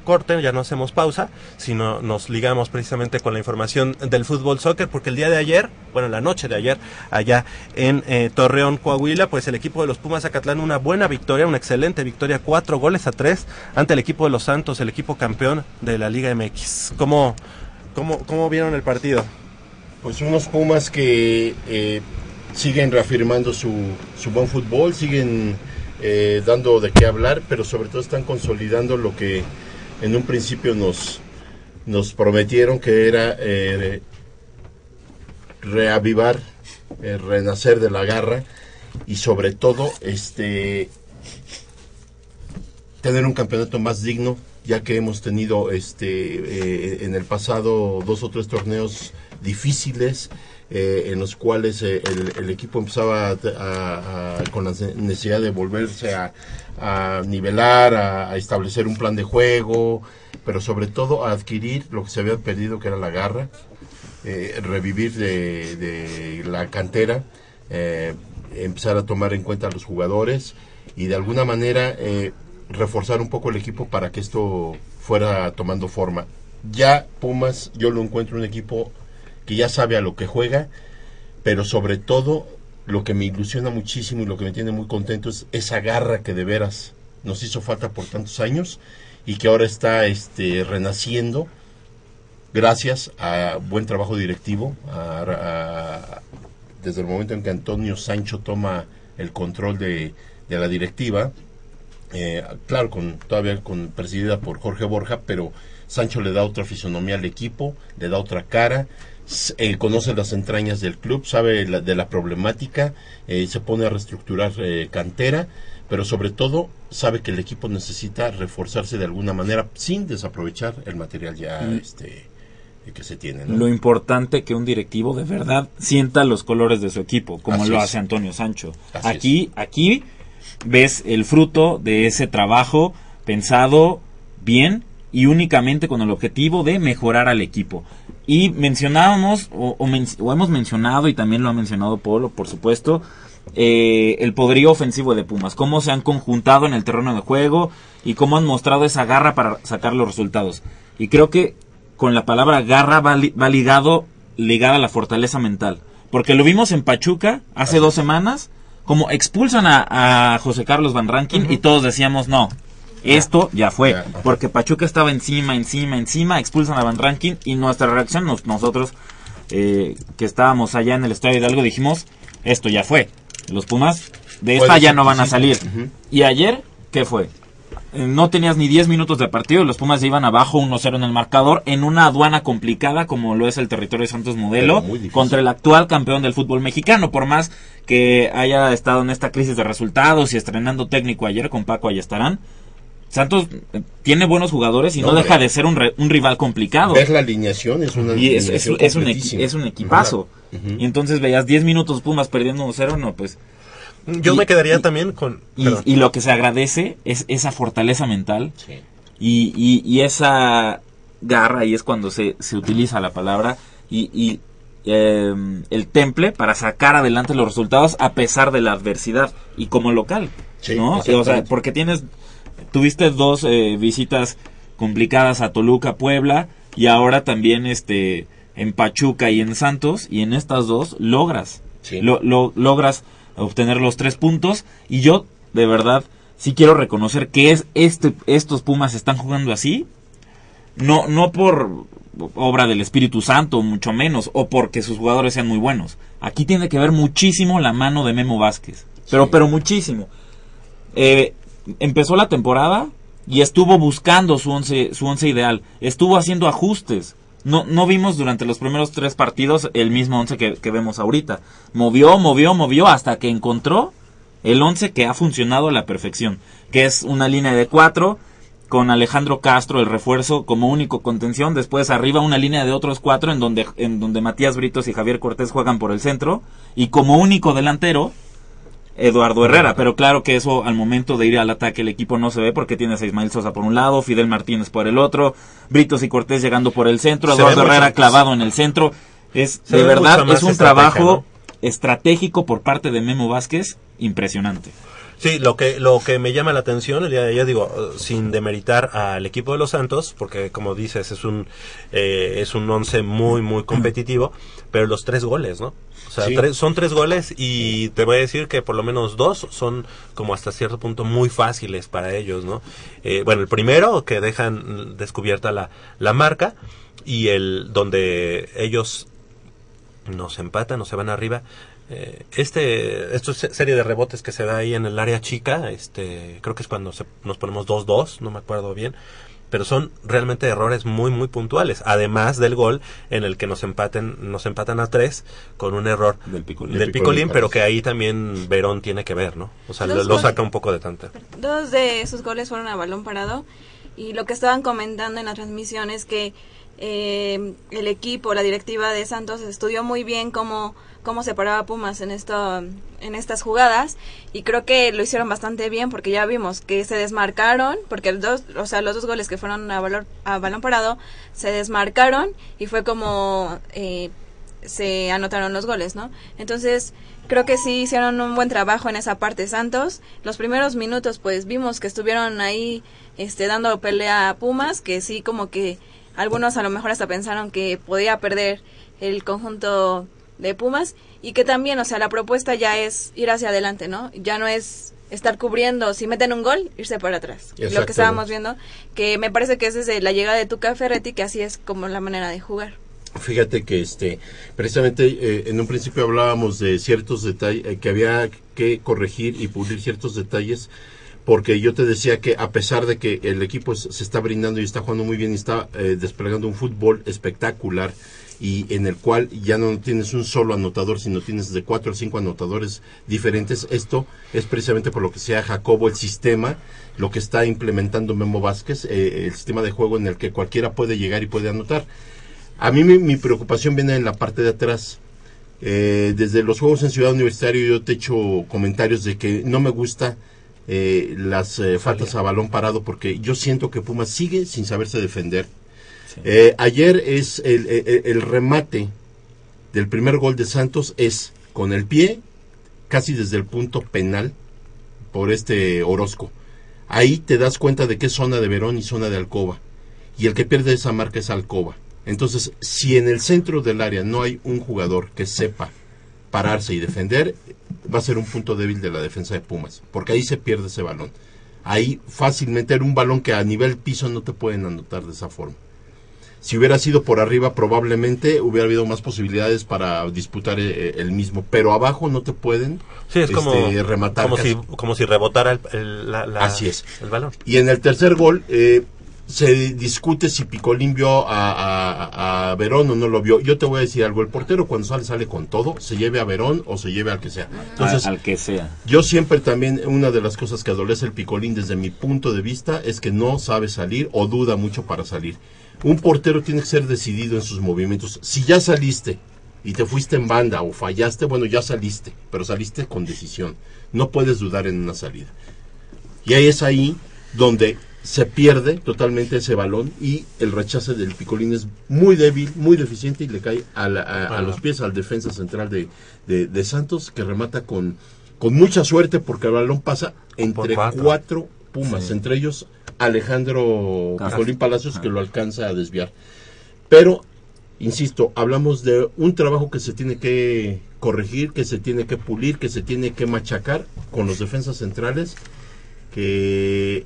corte, ya no hacemos pausa, sino nos ligamos precisamente con la información del fútbol soccer, porque el día de ayer, bueno, la noche de ayer, allá en eh, Torreón, Coahuila, pues el equipo de los Pumas Acatlán, una buena victoria, una excelente victoria, cuatro goles a tres ante el equipo de los Santos, el equipo campeón de la Liga MX. ¿Cómo, cómo, cómo vieron el partido? Pues unos Pumas que eh, siguen reafirmando su, su buen fútbol, siguen eh, dando de qué hablar, pero sobre todo están consolidando lo que en un principio nos, nos prometieron que era eh, reavivar, eh, renacer de la garra y sobre todo este tener un campeonato más digno, ya que hemos tenido este eh, en el pasado dos o tres torneos difíciles eh, en los cuales eh, el, equipo empezaba a- a- con la necesidad de volverse a, nivelar, a, establecer un plan de juego, pero sobre todo a adquirir lo que se había perdido, que era la garra, eh, revivir de, de la cantera, empezar a tomar en cuenta a los jugadores y de alguna manera reforzar un poco el equipo para que esto fuera tomando forma. Ya Pumas, yo lo encuentro un equipo que ya sabe a lo que juega, pero sobre todo lo que me ilusiona muchísimo y lo que me tiene muy contento es esa garra que de veras nos hizo falta por tantos años y que ahora está este, renaciendo gracias a buen trabajo directivo, desde el momento en que Antonio Sancho toma el control de, de la directiva, eh, claro, con, todavía con, presidida por Jorge Borja, pero Sancho le da otra fisonomía al equipo, le da otra cara, eh, conoce las entrañas del club, sabe la- de la problemática, eh, se pone a reestructurar eh, cantera, pero sobre todo sabe que el equipo necesita reforzarse de alguna manera sin desaprovechar el material ya Mm. este que se tiene. ¿no? Lo importante que un directivo de verdad sienta los colores de su equipo, como Así lo es. hace Antonio Sancho. Así aquí, aquí ves el fruto de ese trabajo pensado bien y únicamente con el objetivo de mejorar al equipo. Y mencionábamos, o, o men- o hemos mencionado, y también lo ha mencionado Polo, por supuesto, eh, el poderío ofensivo de Pumas, cómo se han conjuntado en el terreno de juego y cómo han mostrado esa garra para sacar los resultados. Y creo que con la palabra garra va, li- va ligado, ligada a la fortaleza mental. Porque lo vimos en Pachuca hace dos semanas, como expulsan a, a José Carlos Van Rankin y todos decíamos, no, esto ya fue. Porque Pachuca estaba encima, encima, encima, expulsan a Van Rankin y nuestra reacción, nos- nosotros eh, que estábamos allá en el Estadio Hidalgo, dijimos, esto ya fue. Los Pumas de esta ya no van a salir. Y ayer, ¿qué fue? Eh, No tenías ni 10 minutos de partido y los Pumas se iban abajo 1-0 en el marcador en una aduana complicada como lo es el territorio de Santos Modelo contra el actual campeón del fútbol mexicano. Por más que haya estado en esta crisis de resultados y estrenando técnico ayer con Paco Ayestarán, Santos eh, tiene buenos jugadores y no, No, deja hombre. de ser un, re- un rival complicado. Ves la alineación, es una Y es, es- alineación es un, equi- es un equipazo. Y entonces veías 10 minutos Pumas perdiendo 1-0, no, pues... Yo Y- me quedaría y- también con... y, lo que se agradece es esa fortaleza mental y, y- y esa garra, y es cuando se, se utiliza la palabra, y, y, eh, el temple para sacar adelante los resultados a pesar de la adversidad y como local. Sí, ¿no? O sea, porque tienes, tuviste dos eh, visitas complicadas a Toluca, Puebla, y ahora también este en Pachuca y en Santos, y en estas dos logras, lo, lo- logras obtener los tres puntos, y yo de verdad sí quiero reconocer que es este, estos Pumas están jugando así, no, no por obra del Espíritu Santo, mucho menos, o porque sus jugadores sean muy buenos. Aquí tiene que ver muchísimo la mano de Memo Vázquez, pero, pero muchísimo. Eh, empezó la temporada y estuvo buscando su once, su once ideal, estuvo haciendo ajustes. No, no vimos durante los primeros tres partidos el mismo once que, que vemos ahorita. Movió, movió, movió hasta que encontró el once que ha funcionado a la perfección, que es una línea de cuatro con Alejandro Castro el refuerzo como único contención, después arriba una línea de otros cuatro en donde en donde Matías Britos y Javier Cortés juegan por el centro y como único delantero Eduardo Herrera, pero claro que eso al momento de ir al ataque el equipo no se ve porque tienes a Ismael Sosa por un lado, Fidel Martínez por el otro, Britos y Cortés llegando por el centro, Se Eduardo Herrera clavado en el centro. Es Se de ve verdad es un trabajo estratégico por parte de Memo Vázquez impresionante. Sí, lo que lo que me llama la atención, ya, ya digo, eh, sin demeritar al equipo de los Santos, porque como dices es un eh, es un once muy muy competitivo, pero los tres goles, ¿no? O sea, Sí. tres- son tres goles y te voy a decir que por lo menos dos son como hasta cierto punto muy fáciles para ellos, ¿no? Eh, bueno, el primero que dejan descubierta la la marca y el donde ellos nos empatan o se van arriba. Eh, este, esto es serie de rebotes que se da ahí en el área chica, este, creo que es cuando se- nos ponemos 2-2, no me acuerdo bien, pero son realmente errores muy muy puntuales, además del gol en el que nos empaten, nos empatan a 3 con un error del picolín, Del Picolín, pero que ahí también Verón tiene que ver, ¿no? O sea, lo, saca un poco de tanta. Dos de esos goles fueron a balón parado y lo que estaban comentando en la transmisión es que eh, el equipo, la directiva de Santos estudió muy bien cómo, cómo separaba a Pumas en, esto, en estas jugadas y creo que lo hicieron bastante bien porque ya vimos que se desmarcaron, porque dos, o sea, los dos goles que fueron a, valor, a balón parado se desmarcaron y fue como eh, se anotaron los goles, ¿no? Entonces, creo que sí hicieron un buen trabajo en esa parte Santos. Los primeros minutos, pues vimos que estuvieron ahí este, dando pelea a Pumas, que sí, como que algunos a lo mejor hasta pensaron que podía perder el conjunto de Pumas y que también, o sea, la propuesta ya es ir hacia adelante, ¿no? Ya no es estar cubriendo, si meten un gol, irse para atrás. Lo que estábamos viendo, que me parece que es desde la llegada de Tuca Ferretti, que así es como la manera de jugar. Fíjate que este, precisamente eh, en un principio hablábamos de ciertos detalles, eh, que había que corregir y pulir ciertos detalles, porque yo te decía que a pesar de que el equipo se está brindando y está jugando muy bien y está eh, desplegando un fútbol espectacular y en el cual ya no tienes un solo anotador, sino tienes de cuatro a cinco anotadores diferentes, esto es precisamente por lo que sea Jacobo el sistema, lo que está implementando Memo Vázquez, eh, el sistema de juego en el que cualquiera puede llegar y puede anotar. A mí mi, mi preocupación viene en la parte de atrás. Eh, desde los Juegos en Ciudad Universitario yo te he hecho comentarios de que no me gusta eh, las eh, faltas a balón parado porque yo siento que Pumas sigue sin saberse defender. Eh, ayer es el, el- el remate del primer gol de Santos es con el pie casi desde el punto penal por este Orozco. Ahí te das cuenta de es zona de Verón y zona de Alcoba. Y el que pierde esa marca es Alcoba. Entonces, si en el centro del área no hay un jugador que sepa pararse y defender, va a ser un punto débil de la defensa de Pumas, porque ahí se pierde ese balón. Ahí fácilmente era un balón que a nivel piso no te pueden anotar de esa forma. Si hubiera sido por arriba, probablemente hubiera habido más posibilidades para disputar eh, el mismo, pero abajo no te pueden Sí, es como, este, rematar. como, casi. si, como si rebotara el, el- la- la- Así es. el balón. Y en el tercer gol eh, se discute si Picolín vio a, a- a Verón o no lo vio. Yo te voy a decir algo, el portero cuando sale sale con todo, se lleve a Verón o se lleve al que sea. Entonces, al, al que sea. yo siempre también, una de las cosas que adolece el Picolín desde mi punto de vista es que no sabe salir o duda mucho para salir. Un portero tiene que ser decidido en sus movimientos. Si ya saliste y te fuiste en banda o fallaste, bueno, ya saliste, pero saliste con decisión. No puedes dudar en una salida. Y ahí es ahí donde se pierde totalmente ese balón y el rechace del Picolín es muy débil, muy deficiente y le cae a, la- a- a los pies al defensa central de, de- de Santos que remata con, con mucha suerte porque el balón pasa entre cuatro. cuatro, Pumas, Sí. entre ellos Alejandro. Picolín Palacios que lo alcanza a desviar. Pero, insisto, hablamos de un trabajo que se tiene que corregir, que se tiene que pulir, que se tiene que machacar con los defensas centrales que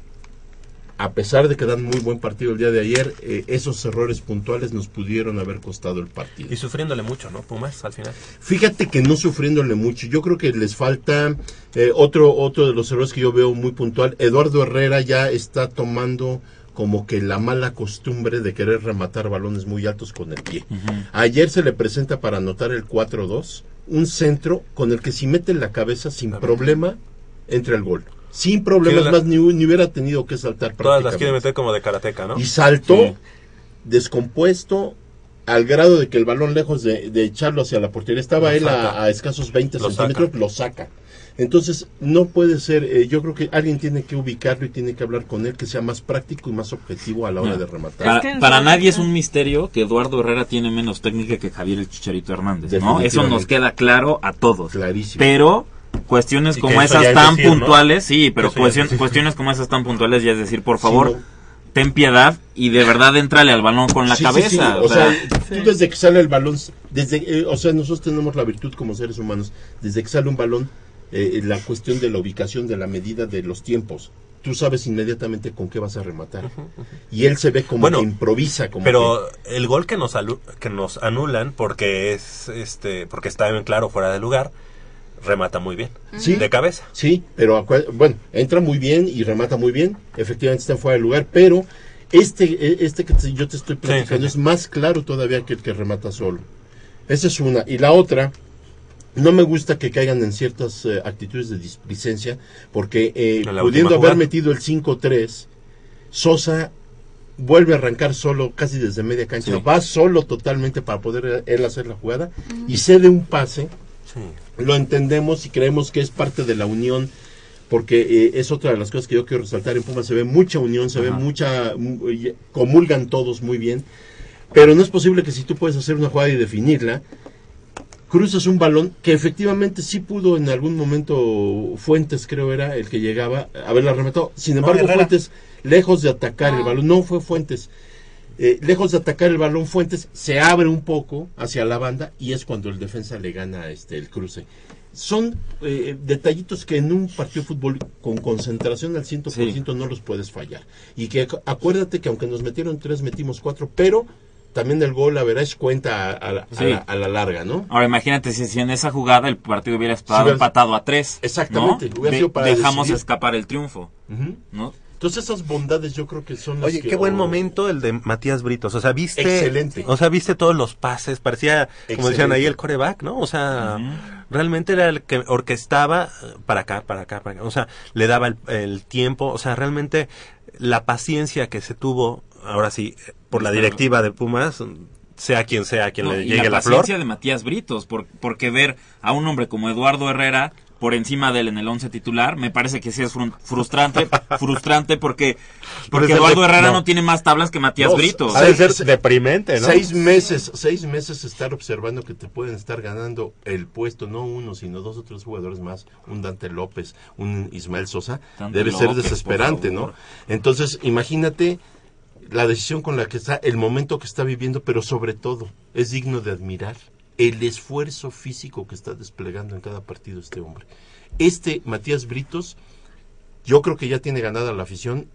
a pesar de que dan muy buen partido el día de ayer, eh, esos errores puntuales nos pudieron haber costado el partido. Y sufriéndole mucho, ¿no? Pumas al final. Fíjate que no sufriéndole mucho. Yo creo que les falta eh, otro otro de los errores que yo veo muy puntual. Eduardo Herrera ya está tomando como que la mala costumbre de querer rematar balones muy altos con el pie. Ayer se le presenta para anotar el 4-2, un centro con el que si mete la cabeza sin problema entra el gol. Sin problemas la- más ni, ni hubiera tenido que saltar Todas las quiere prácticamente. meter como de karateca, ¿no? Y saltó Sí. descompuesto al grado de que el balón lejos de, de echarlo hacia la portería estaba Lo él a, escasos 20 Lo centímetros, saca. lo saca. Entonces, no puede ser, eh, yo creo que alguien tiene que ubicarlo y tiene que hablar con él que sea más práctico y más objetivo a la hora No. de rematar. Para, para nadie es un misterio que Eduardo Herrera tiene menos técnica que Javier el Chicharito Hernández, ¿no? Eso nos queda claro a todos. Clarísimo. Pero cuestiones Y como esas tan decir, ¿no? puntuales, sí, pero cuestion- cuestiones como esas tan puntuales ya es decir, por favor, Sí, ten piedad y de verdad entrale al balón con la Sí, cabeza. sí. o O sea, sea, tú desde que sale el balón, desde, eh, o sea, nosotros tenemos la virtud como seres humanos, desde que sale un balón, eh, la cuestión de la ubicación, de la medida de los tiempos. Tú sabes inmediatamente con qué vas a rematar. Y él se ve como Bueno, que improvisa, como Pero que- el gol que nos alu- que nos anulan porque es este porque está bien claro fuera de lugar remata muy bien. Sí. De cabeza. Sí, pero bueno, entra muy bien y remata muy bien. Efectivamente está fuera de lugar, pero este, eh, este que te- yo te estoy platicando sí, sí. es más claro todavía que el que remata solo. Esa es una. Y la otra, no me gusta que caigan en ciertas eh, actitudes de displicencia, porque eh, pudiendo haber metido el 5-3, Sosa vuelve a arrancar solo casi desde media cancha. Sí. Va solo totalmente para poder él hacer la jugada y cede un pase lo entendemos y creemos que es parte de la unión porque eh, es otra de las cosas que yo quiero resaltar. En Pumas se ve mucha unión se ve mucha mu- y- comulgan todos muy bien pero no es posible que si tú puedes hacer una jugada y definirla cruzas un balón que efectivamente sí pudo en algún momento Fuentes creo era el que llegaba a haberla rematado. Sin embargo. Fuentes lejos de atacar el balón no fue Fuentes eh, lejos de atacar el balón Fuentes se abre un poco hacia la banda y es cuando el defensa le gana este el cruce son eh, detallitos que en un partido de fútbol con concentración al 100% no los puedes fallar. Y que acu- acuérdate que aunque nos metieron tres, metimos cuatro, pero también el gol, la verdad, es cuenta a, a la- a Sí. la, a la larga, ¿no? Ahora imagínate si, si en esa jugada el partido hubiera estado empatado a tres. Exactamente, ¿no? hubiera De- sido para dejamos decidir. escapar el triunfo. ¿no? Entonces esas bondades yo creo que son las Oye, que... qué buen oh, momento el de Matías Britos. O sea, viste. Excelente. O sea, viste todos los pases. Parecía, como decían ahí, el coreback, ¿no? O sea, realmente era el que orquestaba eh, para acá, para acá, para acá. O sea, le daba el, el tiempo. O sea, realmente la paciencia que se tuvo, ahora sí, por la directiva de Pumas, sea quien sea quien No, le y llegue la, la, flor. paciencia de Matías Britos, por- porque ver a un hombre como Eduardo Herrera por encima de él en el once titular, me parece que sí es frustrante, frustrante porque, porque Eduardo de- Herrera no. no. tiene más tablas que Matías No, Britos. seis- seis- deprimente, Seis meses, seis meses estar observando que te pueden estar ganando el puesto, no uno, sino dos o tres jugadores más, un Dante López, un Ismael Sosa, Dante debe ser desesperante, ¿no? Entonces, imagínate la decisión con la que está, el momento que está viviendo, pero sobre todo, es digno de admirar el esfuerzo físico que está desplegando en cada partido este hombre. Este Matías Britos, yo creo que ya tiene ganada la afición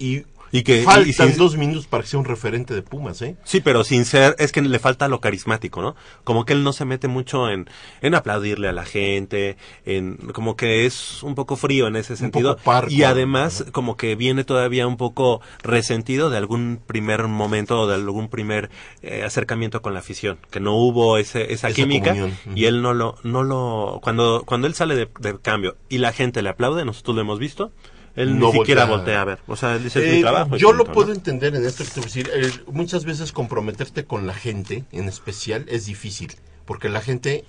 y, Y que- y- y faltan sin- dos minutos para que sea un referente de Pumas, ¿eh? Sí, pero sin ser, es que le falta lo carismático, ¿no? Como que él no se mete mucho en, en aplaudirle a la gente, en, como que es un poco frío en ese sentido. parco, y además, como que viene todavía un poco resentido de algún primer momento o de algún primer eh, acercamiento con la afición, que no hubo ese, esa, Esa química comunión, y él no lo, no lo, cuando, cuando él sale de, de cambio y la gente le aplaude, nosotros lo hemos visto, él No ni siquiera voltea. a ver. O sea, él dice, es mi Eh, trabajo. yo lo puedo ¿no? entender en esto que te voy a decir. Eh, muchas veces comprometerte con la gente, en especial, es difícil. Porque la gente,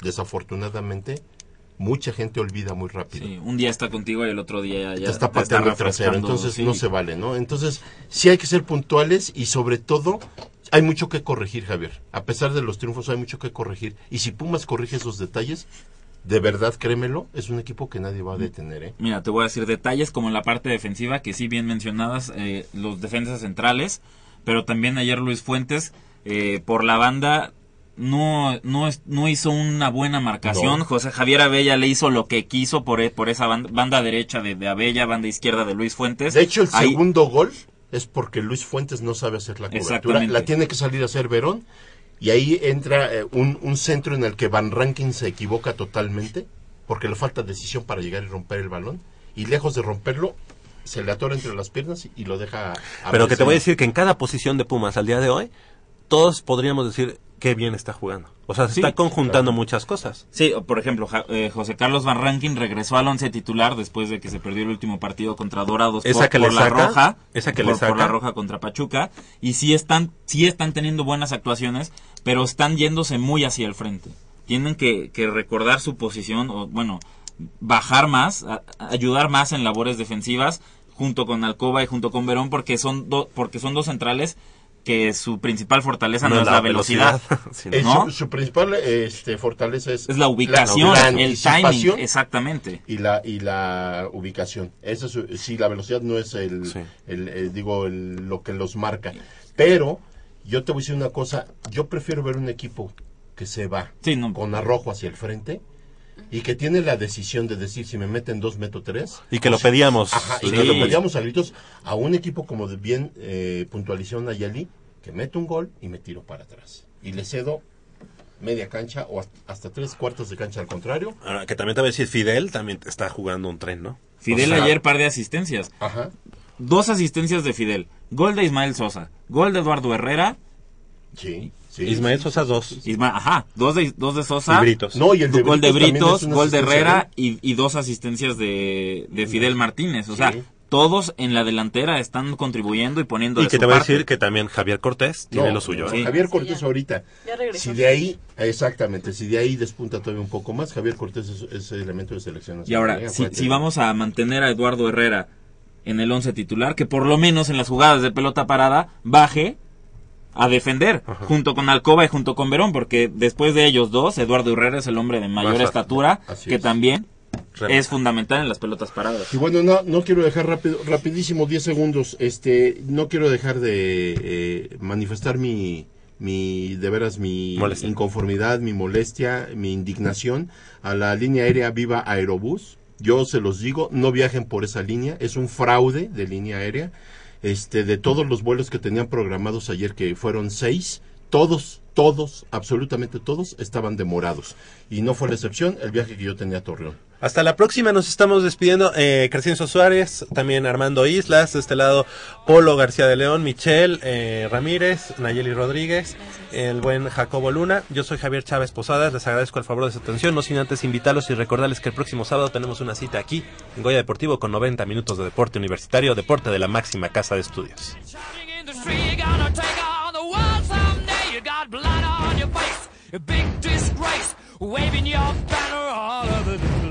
desafortunadamente, mucha gente olvida muy rápido. Sí, un día está contigo y el otro día ya te está pateando el trasero, entonces sí. no se vale, ¿no? Entonces, sí hay que ser puntuales y sobre todo hay mucho que corregir, Javier. A pesar de los triunfos hay mucho que corregir. Y si Pumas corrige esos detalles, de verdad, créemelo, es un equipo que nadie va a detener, ¿eh? Mira, te voy a decir detalles como en la parte defensiva, que sí bien mencionadas, eh, los defensas centrales, pero también ayer Luis Fuentes, eh, por la banda, no, no, no hizo una buena marcación. No. José Javier Abella le hizo lo que quiso por, e- por esa banda, banda derecha de, de Abella, banda izquierda de Luis Fuentes. De hecho, el Ahí- segundo gol es porque Luis Fuentes no sabe hacer la cobertura. La tiene que salir a hacer Verón. Y ahí entra eh, un, un centro en el que Van Rankin se equivoca totalmente. Porque le falta decisión para llegar y romper el balón. Y lejos de romperlo, se le atora entre las piernas y, y lo deja. Pero que te voy a decir que en cada posición de Pumas al día de hoy, todos podríamos decir qué bien está jugando. O sea, se Sí, está conjuntando muchas cosas. Sí, o por ejemplo, Ja- eh, José Carlos Van Rankin regresó al once titular después de que se perdió el último partido contra Dorados Esa por, que por le la saca, roja, esa que por, le por la saca. roja contra Pachuca y sí están sí están teniendo buenas actuaciones, pero están yéndose muy hacia el frente. Tienen que, que recordar su posición o bueno, bajar más, a- ayudar más en labores defensivas junto con Alcoba y junto con Verón porque son do- porque son dos centrales que su principal fortaleza no, es la velocidad, ¿no? su, su principal este, fortaleza es, Es la ubicación, el timing, exactamente. Y la, y la ubicación. Esa es su- sí, la velocidad no es el, el, eh, digo, el- lo que los marca. Pero yo te voy a decir una cosa, yo prefiero ver un equipo que se va con arrojo hacia el frente y que tiene la decisión de decir si me meten dos, meto tres. Y que lo sea, pedíamos. Ajá, y que lo pedíamos a gritos a un equipo como de bien eh, puntualizó Nayeli, que mete un gol y me tiro para atrás. Y le cedo media cancha o hasta- hasta tres cuartos de cancha al contrario. Ahora, que también te voy a decir, Fidel también está jugando un tren, ¿no? Fidel O sea, ayer par de asistencias. Dos asistencias de Fidel. Gol de Ismael Sosa. Gol de Eduardo Herrera. Sí. Ismael Sosa dos. Isma- ajá, dos de, dos de Sosa. Y Britos. No, y el de gol de Britos gol de Herrera y, y dos asistencias de, de Fidel Martínez. O sea, todos en la delantera están contribuyendo y poniendo Y de que su te voy a decir que también Javier Cortés tiene No, lo suyo. no, ¿eh? Javier Cortés ahorita. Ya. Si de ahí, exactamente, si de ahí despunta todavía un poco más, Javier Cortés es, es elemento de selección. Y ahora, si, si vamos a mantener a Eduardo Herrera en el once titular, que por lo menos en las jugadas de pelota parada baje a defender, junto con Alcoba y junto con Verón, porque después de ellos dos, Eduardo Herrera es el hombre de mayor estatura, que es. también Remata. es fundamental en las pelotas paradas. Y bueno, no, no quiero dejar rápido, rapidísimo, 10 segundos. Este, no quiero dejar de eh, manifestar mi, mi, de veras, mi Molestia. inconformidad, mi molestia, mi indignación a la línea aérea Viva Aerobús. Yo se los digo, no viajen por esa línea, es un fraude de línea aérea. Este, de todos los vuelos que tenían programados ayer, que fueron seis, todos, todos, absolutamente todos, estaban demorados. Y no fue la excepción el viaje que yo tenía a Torreón. Hasta la próxima, nos estamos despidiendo. Eh, Crescencio Suárez, también Armando Islas, de este lado Polo García de León, Michelle eh, Ramírez, Nayeli Rodríguez, el buen Jacobo Luna. Yo soy Javier Chávez Posadas, les agradezco el favor de su atención, no sin antes invitarlos y recordarles que el próximo sábado tenemos una cita aquí en Goya Deportivo con 90 minutos de deporte universitario, deporte de la máxima casa de estudios. A big disgrace, waving your banner all over the.